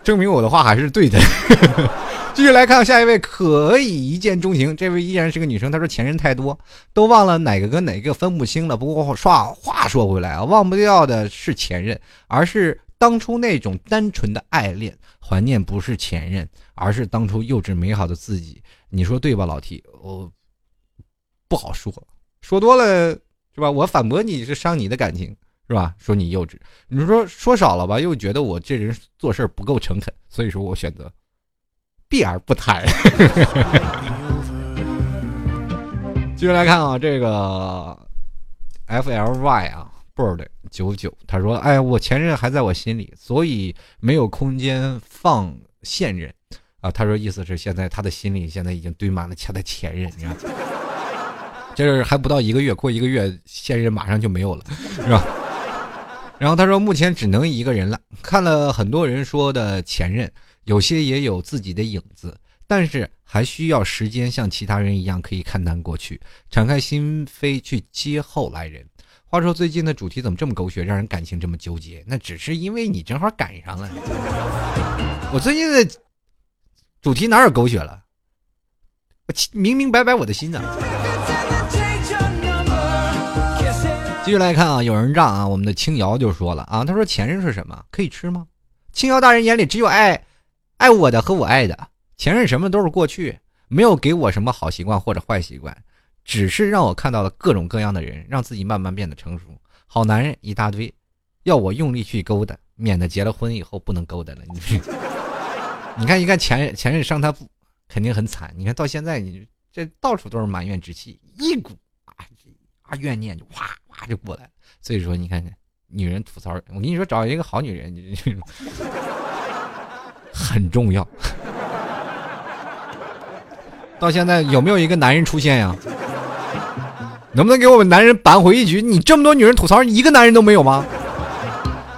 证明我的话还是对的。继续来看下一位，可以一见钟情。这位依然是个女生，她说前任太多，都忘了哪个跟哪个分不清了。不过话话说回来啊，忘不掉的是前任，而是当初那种单纯的爱恋。怀念不是前任，而是当初幼稚美好的自己。你说对吧，老 T？我不好说，说多了是吧？我反驳你是伤你的感情。是吧？说你幼稚，你说说少了吧，又觉得我这人做事不够诚恳，所以说我选择避而不谈。继续来看啊，这个 F L Y 啊，bird 九九，他说：“哎，我前任还在我心里，所以没有空间放现任啊。”他说意思是现在他的心里现在已经堆满了他的前任，你看，这是还不到一个月，过一个月现任马上就没有了，是吧？然后他说，目前只能一个人了。看了很多人说的前任，有些也有自己的影子，但是还需要时间，像其他人一样可以看淡过去，敞开心扉去接后来人。话说最近的主题怎么这么狗血，让人感情这么纠结？那只是因为你正好赶上了。我最近的主题哪有狗血了？我明明白白我的心呢。继续来看啊，有人让啊，我们的青瑶就说了啊，他说前任是什么？可以吃吗？青瑶大人眼里只有爱，爱我的和我爱的前任，什么都是过去，没有给我什么好习惯或者坏习惯，只是让我看到了各种各样的人，让自己慢慢变得成熟。好男人一大堆，要我用力去勾搭，免得结了婚以后不能勾搭了。你你看，一看前任，前任伤他肯定很惨。你看到现在，你这到处都是埋怨之气，一股啊怨念就哗。哗就过来了，所以说你看看，女人吐槽，我跟你说，找一个好女人很重要。到现在有没有一个男人出现呀？能不能给我们男人扳回一局？你这么多女人吐槽，一个男人都没有吗？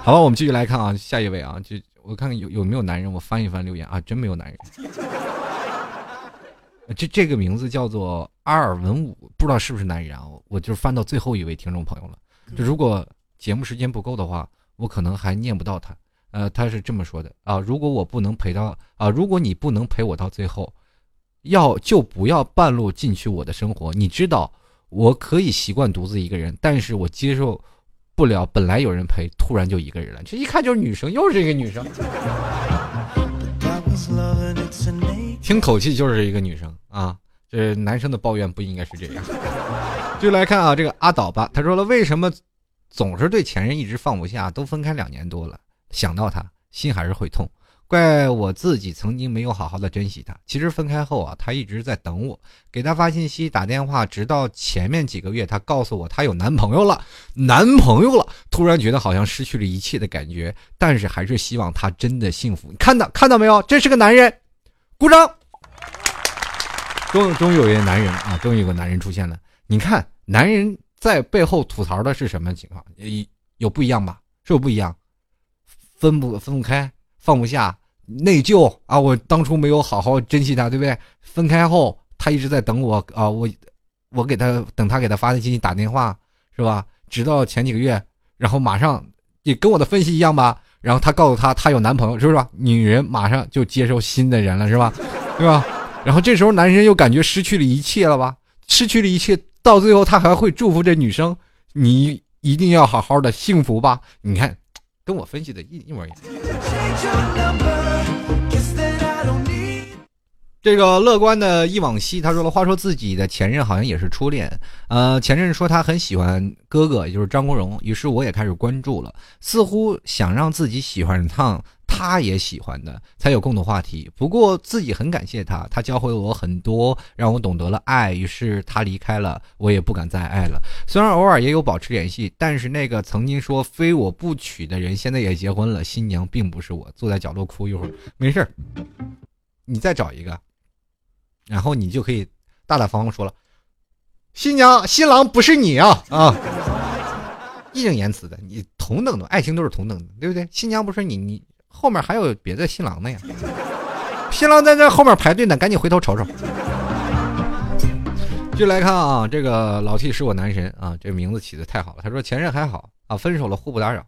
好吧，我们继续来看啊，下一位啊，就我看看有有没有男人，我翻一翻留言啊，真没有男人。这这个名字叫做阿尔文武，不知道是不是男人啊？我就翻到最后一位听众朋友了。就如果节目时间不够的话，我可能还念不到他。呃，他是这么说的啊：如果我不能陪到啊，如果你不能陪我到最后，要就不要半路进去我的生活。你知道，我可以习惯独自一个人，但是我接受不了本来有人陪，突然就一个人了。这一看就是女生，又是一个女生。听口气就是一个女生啊，这男生的抱怨不应该是这样。就来看啊，这个阿岛吧，他说了，为什么总是对前任一直放不下？都分开两年多了，想到他心还是会痛。怪我自己曾经没有好好的珍惜他。其实分开后啊，他一直在等我，给他发信息、打电话，直到前面几个月，他告诉我他有男朋友了，男朋友了。突然觉得好像失去了一切的感觉，但是还是希望他真的幸福。看到看到没有？这是个男人。鼓掌！终终于有一个男人啊，终于有个男人出现了。你看，男人在背后吐槽的是什么情况？有有不一样吧？是有不一样，分不分不开，放不下，内疚啊！我当初没有好好珍惜他，对不对？分开后，他一直在等我啊，我我给他等他给他发的信息、打电话，是吧？直到前几个月，然后马上也跟我的分析一样吧。然后他告诉他，他有男朋友，是不是？女人马上就接受新的人了，是吧？对吧？然后这时候男人又感觉失去了一切了吧？失去了一切，到最后他还会祝福这女生：“你一定要好好的幸福吧？”你看，跟我分析的一一模一样。这个乐观的忆往昔，他说了，话说自己的前任好像也是初恋，呃，前任说他很喜欢哥哥，也就是张国荣，于是我也开始关注了，似乎想让自己喜欢上他也喜欢的，才有共同话题。不过自己很感谢他，他教会了我很多，让我懂得了爱。于是他离开了，我也不敢再爱了。虽然偶尔也有保持联系，但是那个曾经说非我不娶的人，现在也结婚了，新娘并不是我。坐在角落哭一会儿，没事儿，你再找一个。然后你就可以大大方方说了，新娘新郎不是你啊啊！义正言辞的，你同等的爱情都是同等的，对不对？新娘不是你，你后面还有别的新郎呢呀？新郎在这后面排队呢，赶紧回头瞅瞅。继续来看啊，这个老 T 是我男神啊，这名字起的太好了。他说前任还好啊，分手了互不打扰。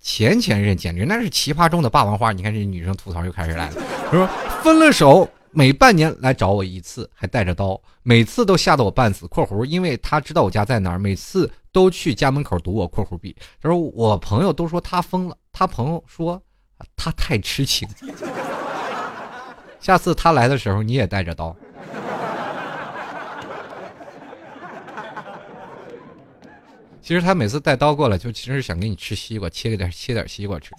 前前任简直那是奇葩中的霸王花。你看这女生吐槽又开始来了，他说分了手。每半年来找我一次，还带着刀，每次都吓得我半死。（括弧）因为他知道我家在哪儿，每次都去家门口堵我。（括弧 B） 他说我朋友都说他疯了，他朋友说他太痴情。下次他来的时候，你也带着刀。其实他每次带刀过来，就其实想给你吃西瓜，切个点，切点西瓜吃。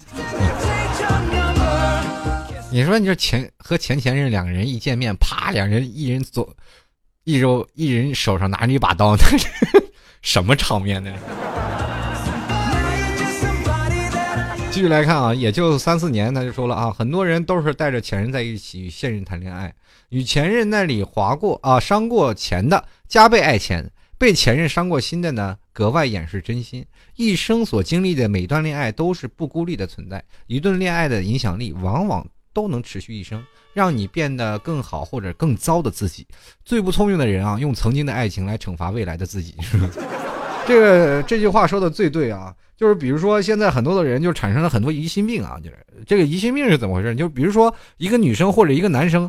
你说，你说前和前前任两个人一见面，啪，两人一人左，一手一人手上拿着一把刀，那 是什么场面呢？继续来看啊，也就三四年，他就说了啊，很多人都是带着前任在一起与现任谈恋爱，与前任那里划过啊，伤过钱的加倍爱钱，被前任伤过心的呢，格外掩饰真心。一生所经历的每段恋爱都是不孤立的存在，一段恋爱的影响力往往。都能持续一生，让你变得更好或者更糟的自己。最不聪明的人啊，用曾经的爱情来惩罚未来的自己。这个这句话说的最对啊，就是比如说现在很多的人就产生了很多疑心病啊，就是这个疑心病是怎么回事？就比如说一个女生或者一个男生，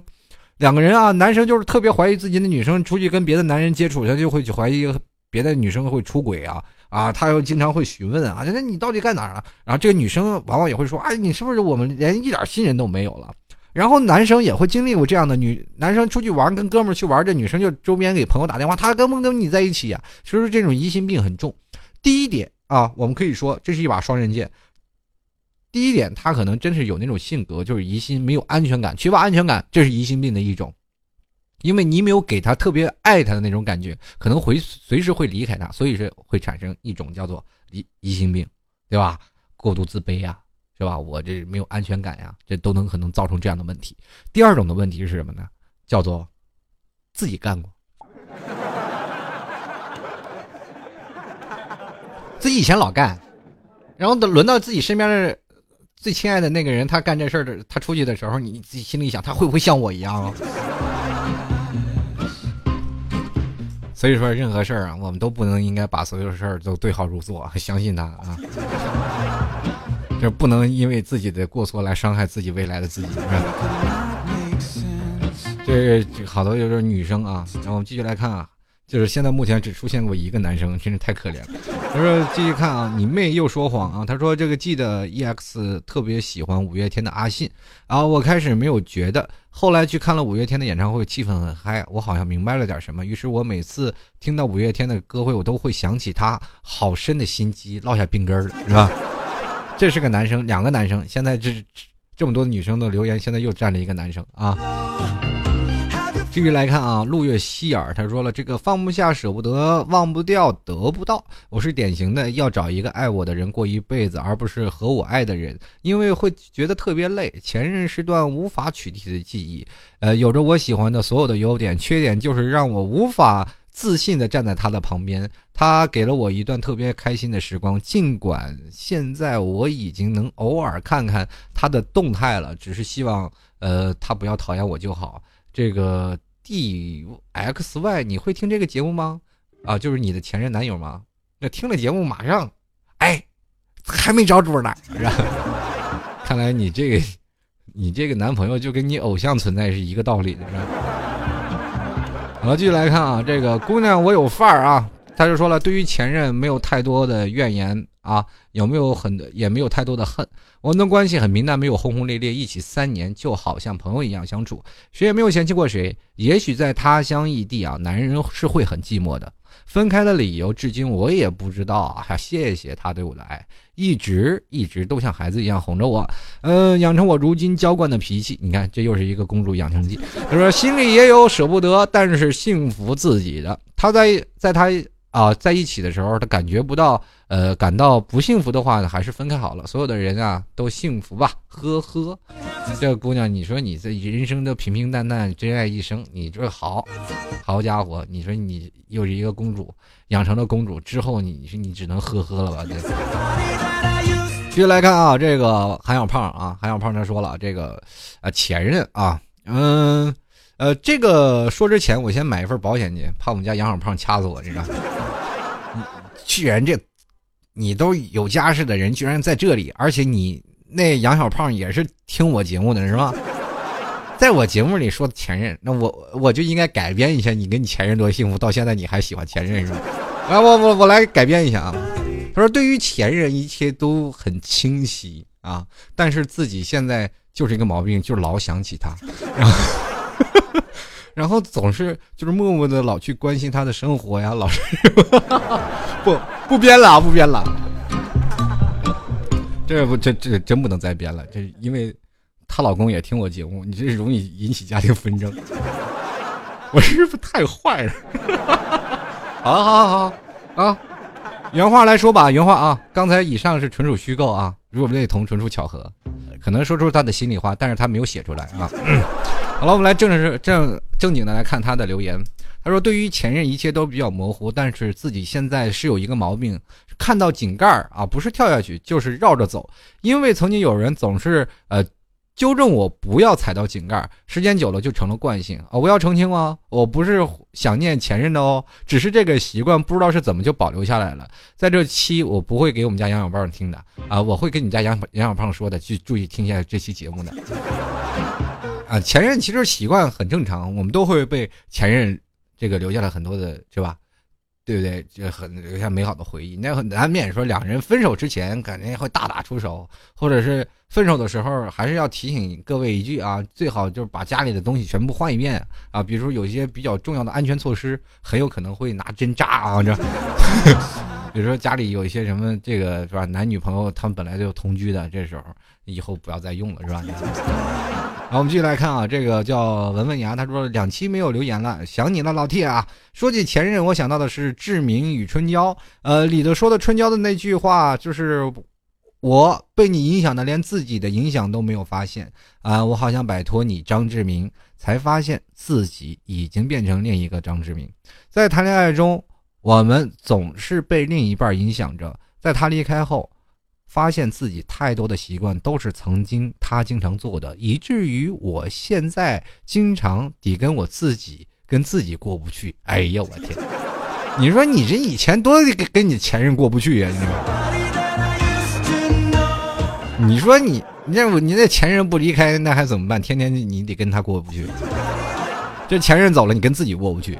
两个人啊，男生就是特别怀疑自己的女生出去跟别的男人接触，他就会去怀疑别的女生会出轨啊。啊，他又经常会询问啊，那你到底干哪儿了？然后这个女生往往也会说，哎，你是不是我们连一点信任都没有了？然后男生也会经历过这样的女男生出去玩，跟哥们儿去玩，这女生就周边给朋友打电话，他跟不跟你在一起呀？所以说这种疑心病很重。第一点啊，我们可以说这是一把双刃剑。第一点，他可能真是有那种性格，就是疑心，没有安全感，缺乏安全感，这是疑心病的一种。因为你没有给他特别爱他的那种感觉，可能会随时会离开他，所以是会产生一种叫做疑疑心病，对吧？过度自卑呀，是吧？我这没有安全感呀，这都能可能造成这样的问题。第二种的问题是什么呢？叫做自己干过，自己以前老干，然后等轮到自己身边的最亲爱的那个人，他干这事儿的，他出去的时候，你自己心里想，他会不会像我一样啊？所以说，任何事儿啊，我们都不能应该把所有事儿都对号入座，相信他啊，就不能因为自己的过错来伤害自己未来的自己。是这好多就是女生啊，然后我们继续来看啊。就是现在目前只出现过一个男生，真是太可怜了。他说继续看啊，你妹又说谎啊。他说这个记得 EX 特别喜欢五月天的阿信啊。我开始没有觉得，后来去看了五月天的演唱会，气氛很嗨，我好像明白了点什么。于是我每次听到五月天的歌会，我都会想起他好深的心机，落下病根了，是吧？这是个男生，两个男生，现在这这么多女生的留言，现在又站了一个男生啊。继续来看啊，陆月希尔他说了，这个放不下、舍不得、忘不掉、得不到，我是典型的要找一个爱我的人过一辈子，而不是和我爱的人，因为会觉得特别累。前任是段无法取替的记忆，呃，有着我喜欢的所有的优点，缺点就是让我无法自信的站在他的旁边。他给了我一段特别开心的时光，尽管现在我已经能偶尔看看他的动态了，只是希望，呃，他不要讨厌我就好。这个 D X Y，你会听这个节目吗？啊，就是你的前任男友吗？那听了节目马上，哎，还没找主呢。看来你这个，你这个男朋友就跟你偶像存在是一个道理的。好，继续来看啊，这个姑娘我有范儿啊。他就说了，对于前任没有太多的怨言啊，有没有很也没有太多的恨。我们的关系很平淡，没有轰轰烈烈，一起三年就好像朋友一样相处，谁也没有嫌弃过谁。也许在他乡异地啊，男人是会很寂寞的。分开的理由，至今我也不知道啊。谢谢他对我的爱，一直一直都像孩子一样哄着我，嗯，养成我如今娇惯的脾气。你看，这又是一个公主养成记。他说心里也有舍不得，但是幸福自己的。他在在他。啊，在一起的时候，他感觉不到，呃，感到不幸福的话呢，还是分开好了。所有的人啊，都幸福吧，呵呵。这姑娘，你说你这人生都平平淡淡，真爱一生，你这好，好家伙，你说你又是一个公主，养成了公主之后，你说你只能呵呵了吧？这继续来看啊，这个韩小胖啊，韩小胖他说了，这个啊前任啊，嗯。呃，这个说之前，我先买一份保险去，怕我们家杨小胖掐死我，知道居然这，你都有家室的人，居然在这里，而且你那杨小胖也是听我节目的是吧？在我节目里说的前任，那我我就应该改编一下，你跟你前任多幸福，到现在你还喜欢前任是吧？来，我我我来改编一下啊。他说，对于前任，一切都很清晰啊，但是自己现在就是一个毛病，就老想起他。然 后然后总是就是默默的老去关心她的生活呀，老是 不不编了，不编了。这不这这真不能再编了，这因为她老公也听我节目，你这容易引起家庭纷争。我是不是太坏了？好好好好啊，原话来说吧，原话啊，刚才以上是纯属虚构啊，如果不类同纯属巧合，可能说出他的心里话，但是他没有写出来啊。好了，我们来正式正正经的来看他的留言。他说：“对于前任，一切都比较模糊，但是自己现在是有一个毛病，看到井盖儿啊，不是跳下去，就是绕着走。因为曾经有人总是呃纠正我不要踩到井盖，时间久了就成了惯性啊。我要澄清哦，我不是想念前任的哦，只是这个习惯不知道是怎么就保留下来了。在这期我不会给我们家杨小胖听的啊，我会跟你家杨杨小胖说的，去注意听一下这期节目的。”啊，前任其实习惯很正常，我们都会被前任这个留下了很多的，是吧？对不对？就很留下美好的回忆。那很难免说两人分手之前，肯定会大打出手，或者是分手的时候，还是要提醒各位一句啊，最好就是把家里的东西全部换一遍啊。比如说有一些比较重要的安全措施，很有可能会拿针扎啊，这。比如说家里有一些什么这个是吧？男女朋友他们本来就同居的，这时候以后不要再用了，是吧？好，我们继续来看啊，这个叫文文牙，他说两期没有留言了，想你了，老 T 啊。说起前任，我想到的是志明与春娇，呃，里头说的春娇的那句话就是我被你影响的，连自己的影响都没有发现啊，我好想摆脱你，张志明，才发现自己已经变成另一个张志明。在谈恋爱中，我们总是被另一半影响着，在他离开后。发现自己太多的习惯都是曾经他经常做的，以至于我现在经常得跟我自己跟自己过不去。哎呀，我天！你说你这以前多跟跟你前任过不去呀？你说你那我你那前任不离开那还怎么办？天天你得跟他过不去。这前任走了，你跟自己过不去。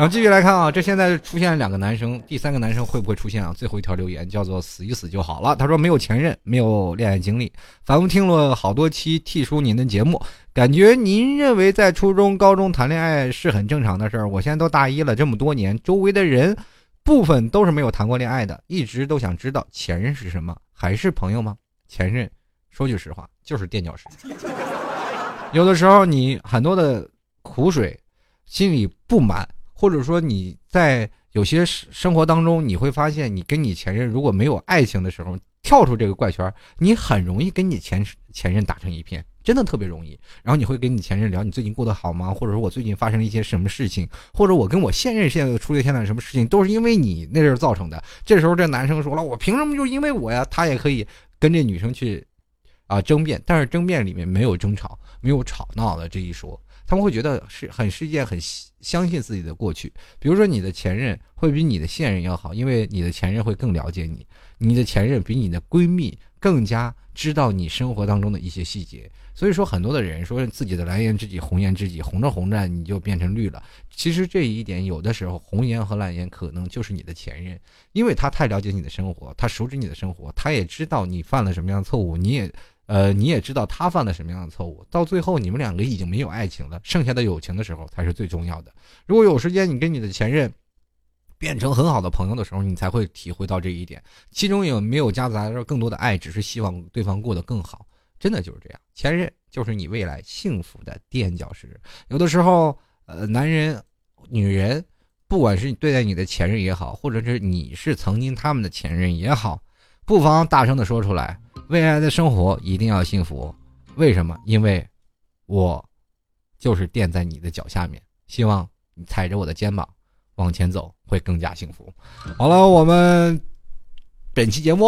然后继续来看啊，这现在出现了两个男生，第三个男生会不会出现啊？最后一条留言叫做“死一死就好了”。他说没有前任，没有恋爱经历，反复听了好多期 T 叔您的节目，感觉您认为在初中、高中谈恋爱是很正常的事儿。我现在都大一了，这么多年，周围的人部分都是没有谈过恋爱的，一直都想知道前任是什么，还是朋友吗？前任，说句实话，就是垫脚石。有的时候你很多的苦水，心里不满。或者说你在有些生活当中，你会发现，你跟你前任如果没有爱情的时候，跳出这个怪圈，你很容易跟你前前任打成一片，真的特别容易。然后你会跟你前任聊你最近过得好吗？或者说我最近发生了一些什么事情？或者我跟我现任现在出现了什么事情，都是因为你那阵造成的。这时候这男生说了，我凭什么就因为我呀？他也可以跟这女生去啊争辩，但是争辩里面没有争吵，没有吵闹的这一说。他们会觉得是很是一件很相信自己的过去。比如说，你的前任会比你的现任要好，因为你的前任会更了解你，你的前任比你的闺蜜更加知道你生活当中的一些细节。所以说，很多的人说自己的蓝颜知己、红颜知己，红着红着你就变成绿了。其实这一点，有的时候红颜和蓝颜可能就是你的前任，因为他太了解你的生活，他熟知你的生活，他也知道你犯了什么样的错误，你也，呃，你也知道他犯了什么样的错误。到最后，你们两个已经没有爱情了，剩下的友情的时候才是最重要的。如果有时间，你跟你的前任变成很好的朋友的时候，你才会体会到这一点，其中有没有夹杂着更多的爱，只是希望对方过得更好。真的就是这样，前任就是你未来幸福的垫脚石。有的时候，呃，男人、女人，不管是对待你的前任也好，或者是你是曾经他们的前任也好，不妨大声的说出来：未来的生活一定要幸福。为什么？因为，我就是垫在你的脚下面，希望你踩着我的肩膀往前走，会更加幸福。好了，我们本期节目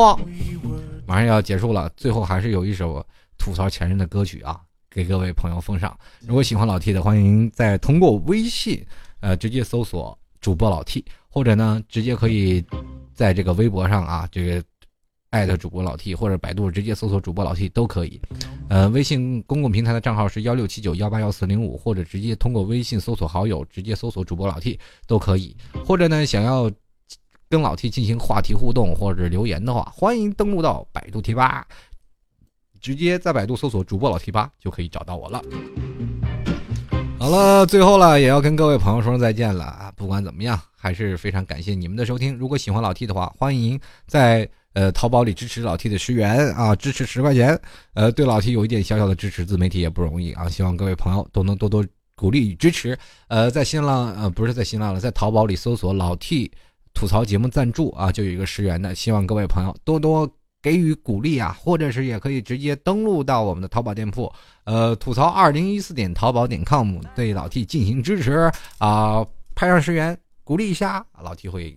马上要结束了，最后还是有一首。吐槽前任的歌曲啊，给各位朋友奉上。如果喜欢老 T 的，欢迎再通过微信，呃，直接搜索主播老 T，或者呢，直接可以在这个微博上啊，这个艾特主播老 T，或者百度直接搜索主播老 T 都可以。呃，微信公共平台的账号是幺六七九幺八幺四零五，或者直接通过微信搜索好友，直接搜索主播老 T 都可以。或者呢，想要跟老 T 进行话题互动或者留言的话，欢迎登录到百度贴吧。直接在百度搜索主播老 T 八就可以找到我了。好了，最后了，也要跟各位朋友说声再见了啊！不管怎么样，还是非常感谢你们的收听。如果喜欢老 T 的话，欢迎在呃淘宝里支持老 T 的十元啊，支持十块钱。呃，对老 T 有一点小小的支持，自媒体也不容易啊！希望各位朋友都能多多鼓励与支持。呃，在新浪呃不是在新浪了，在淘宝里搜索老 T 吐槽节目赞助啊，就有一个十元的，希望各位朋友多多。给予鼓励啊，或者是也可以直接登录到我们的淘宝店铺，呃，吐槽二零一四点淘宝点 com 对老 T 进行支持啊，拍上十元鼓励一下，老 T 会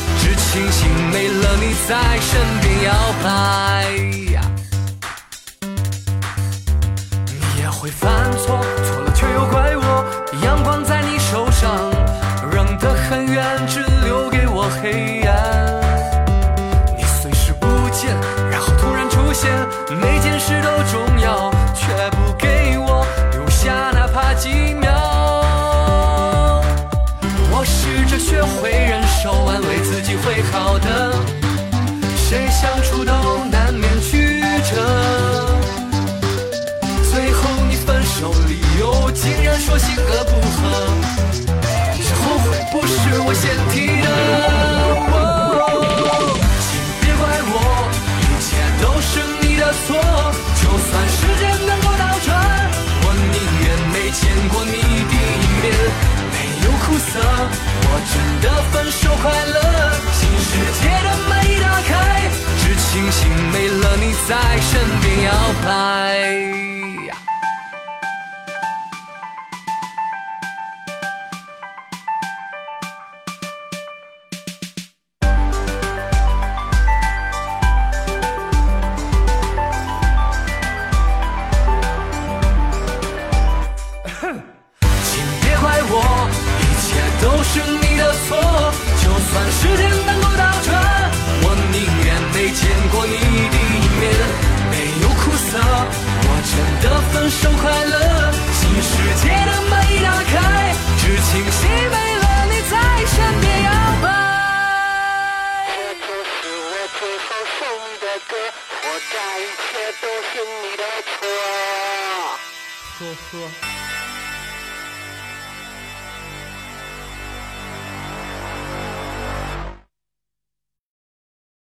只庆幸没了你在身边摇摆。你也会犯错，错了却又怪我，阳光是我先提的。请别怪我，一切都是你的错。就算时间能够倒转，我宁愿没见过你第一面，没有苦涩。我真的分手快乐。新世界的门一打开，只庆幸没了你在身边摇摆。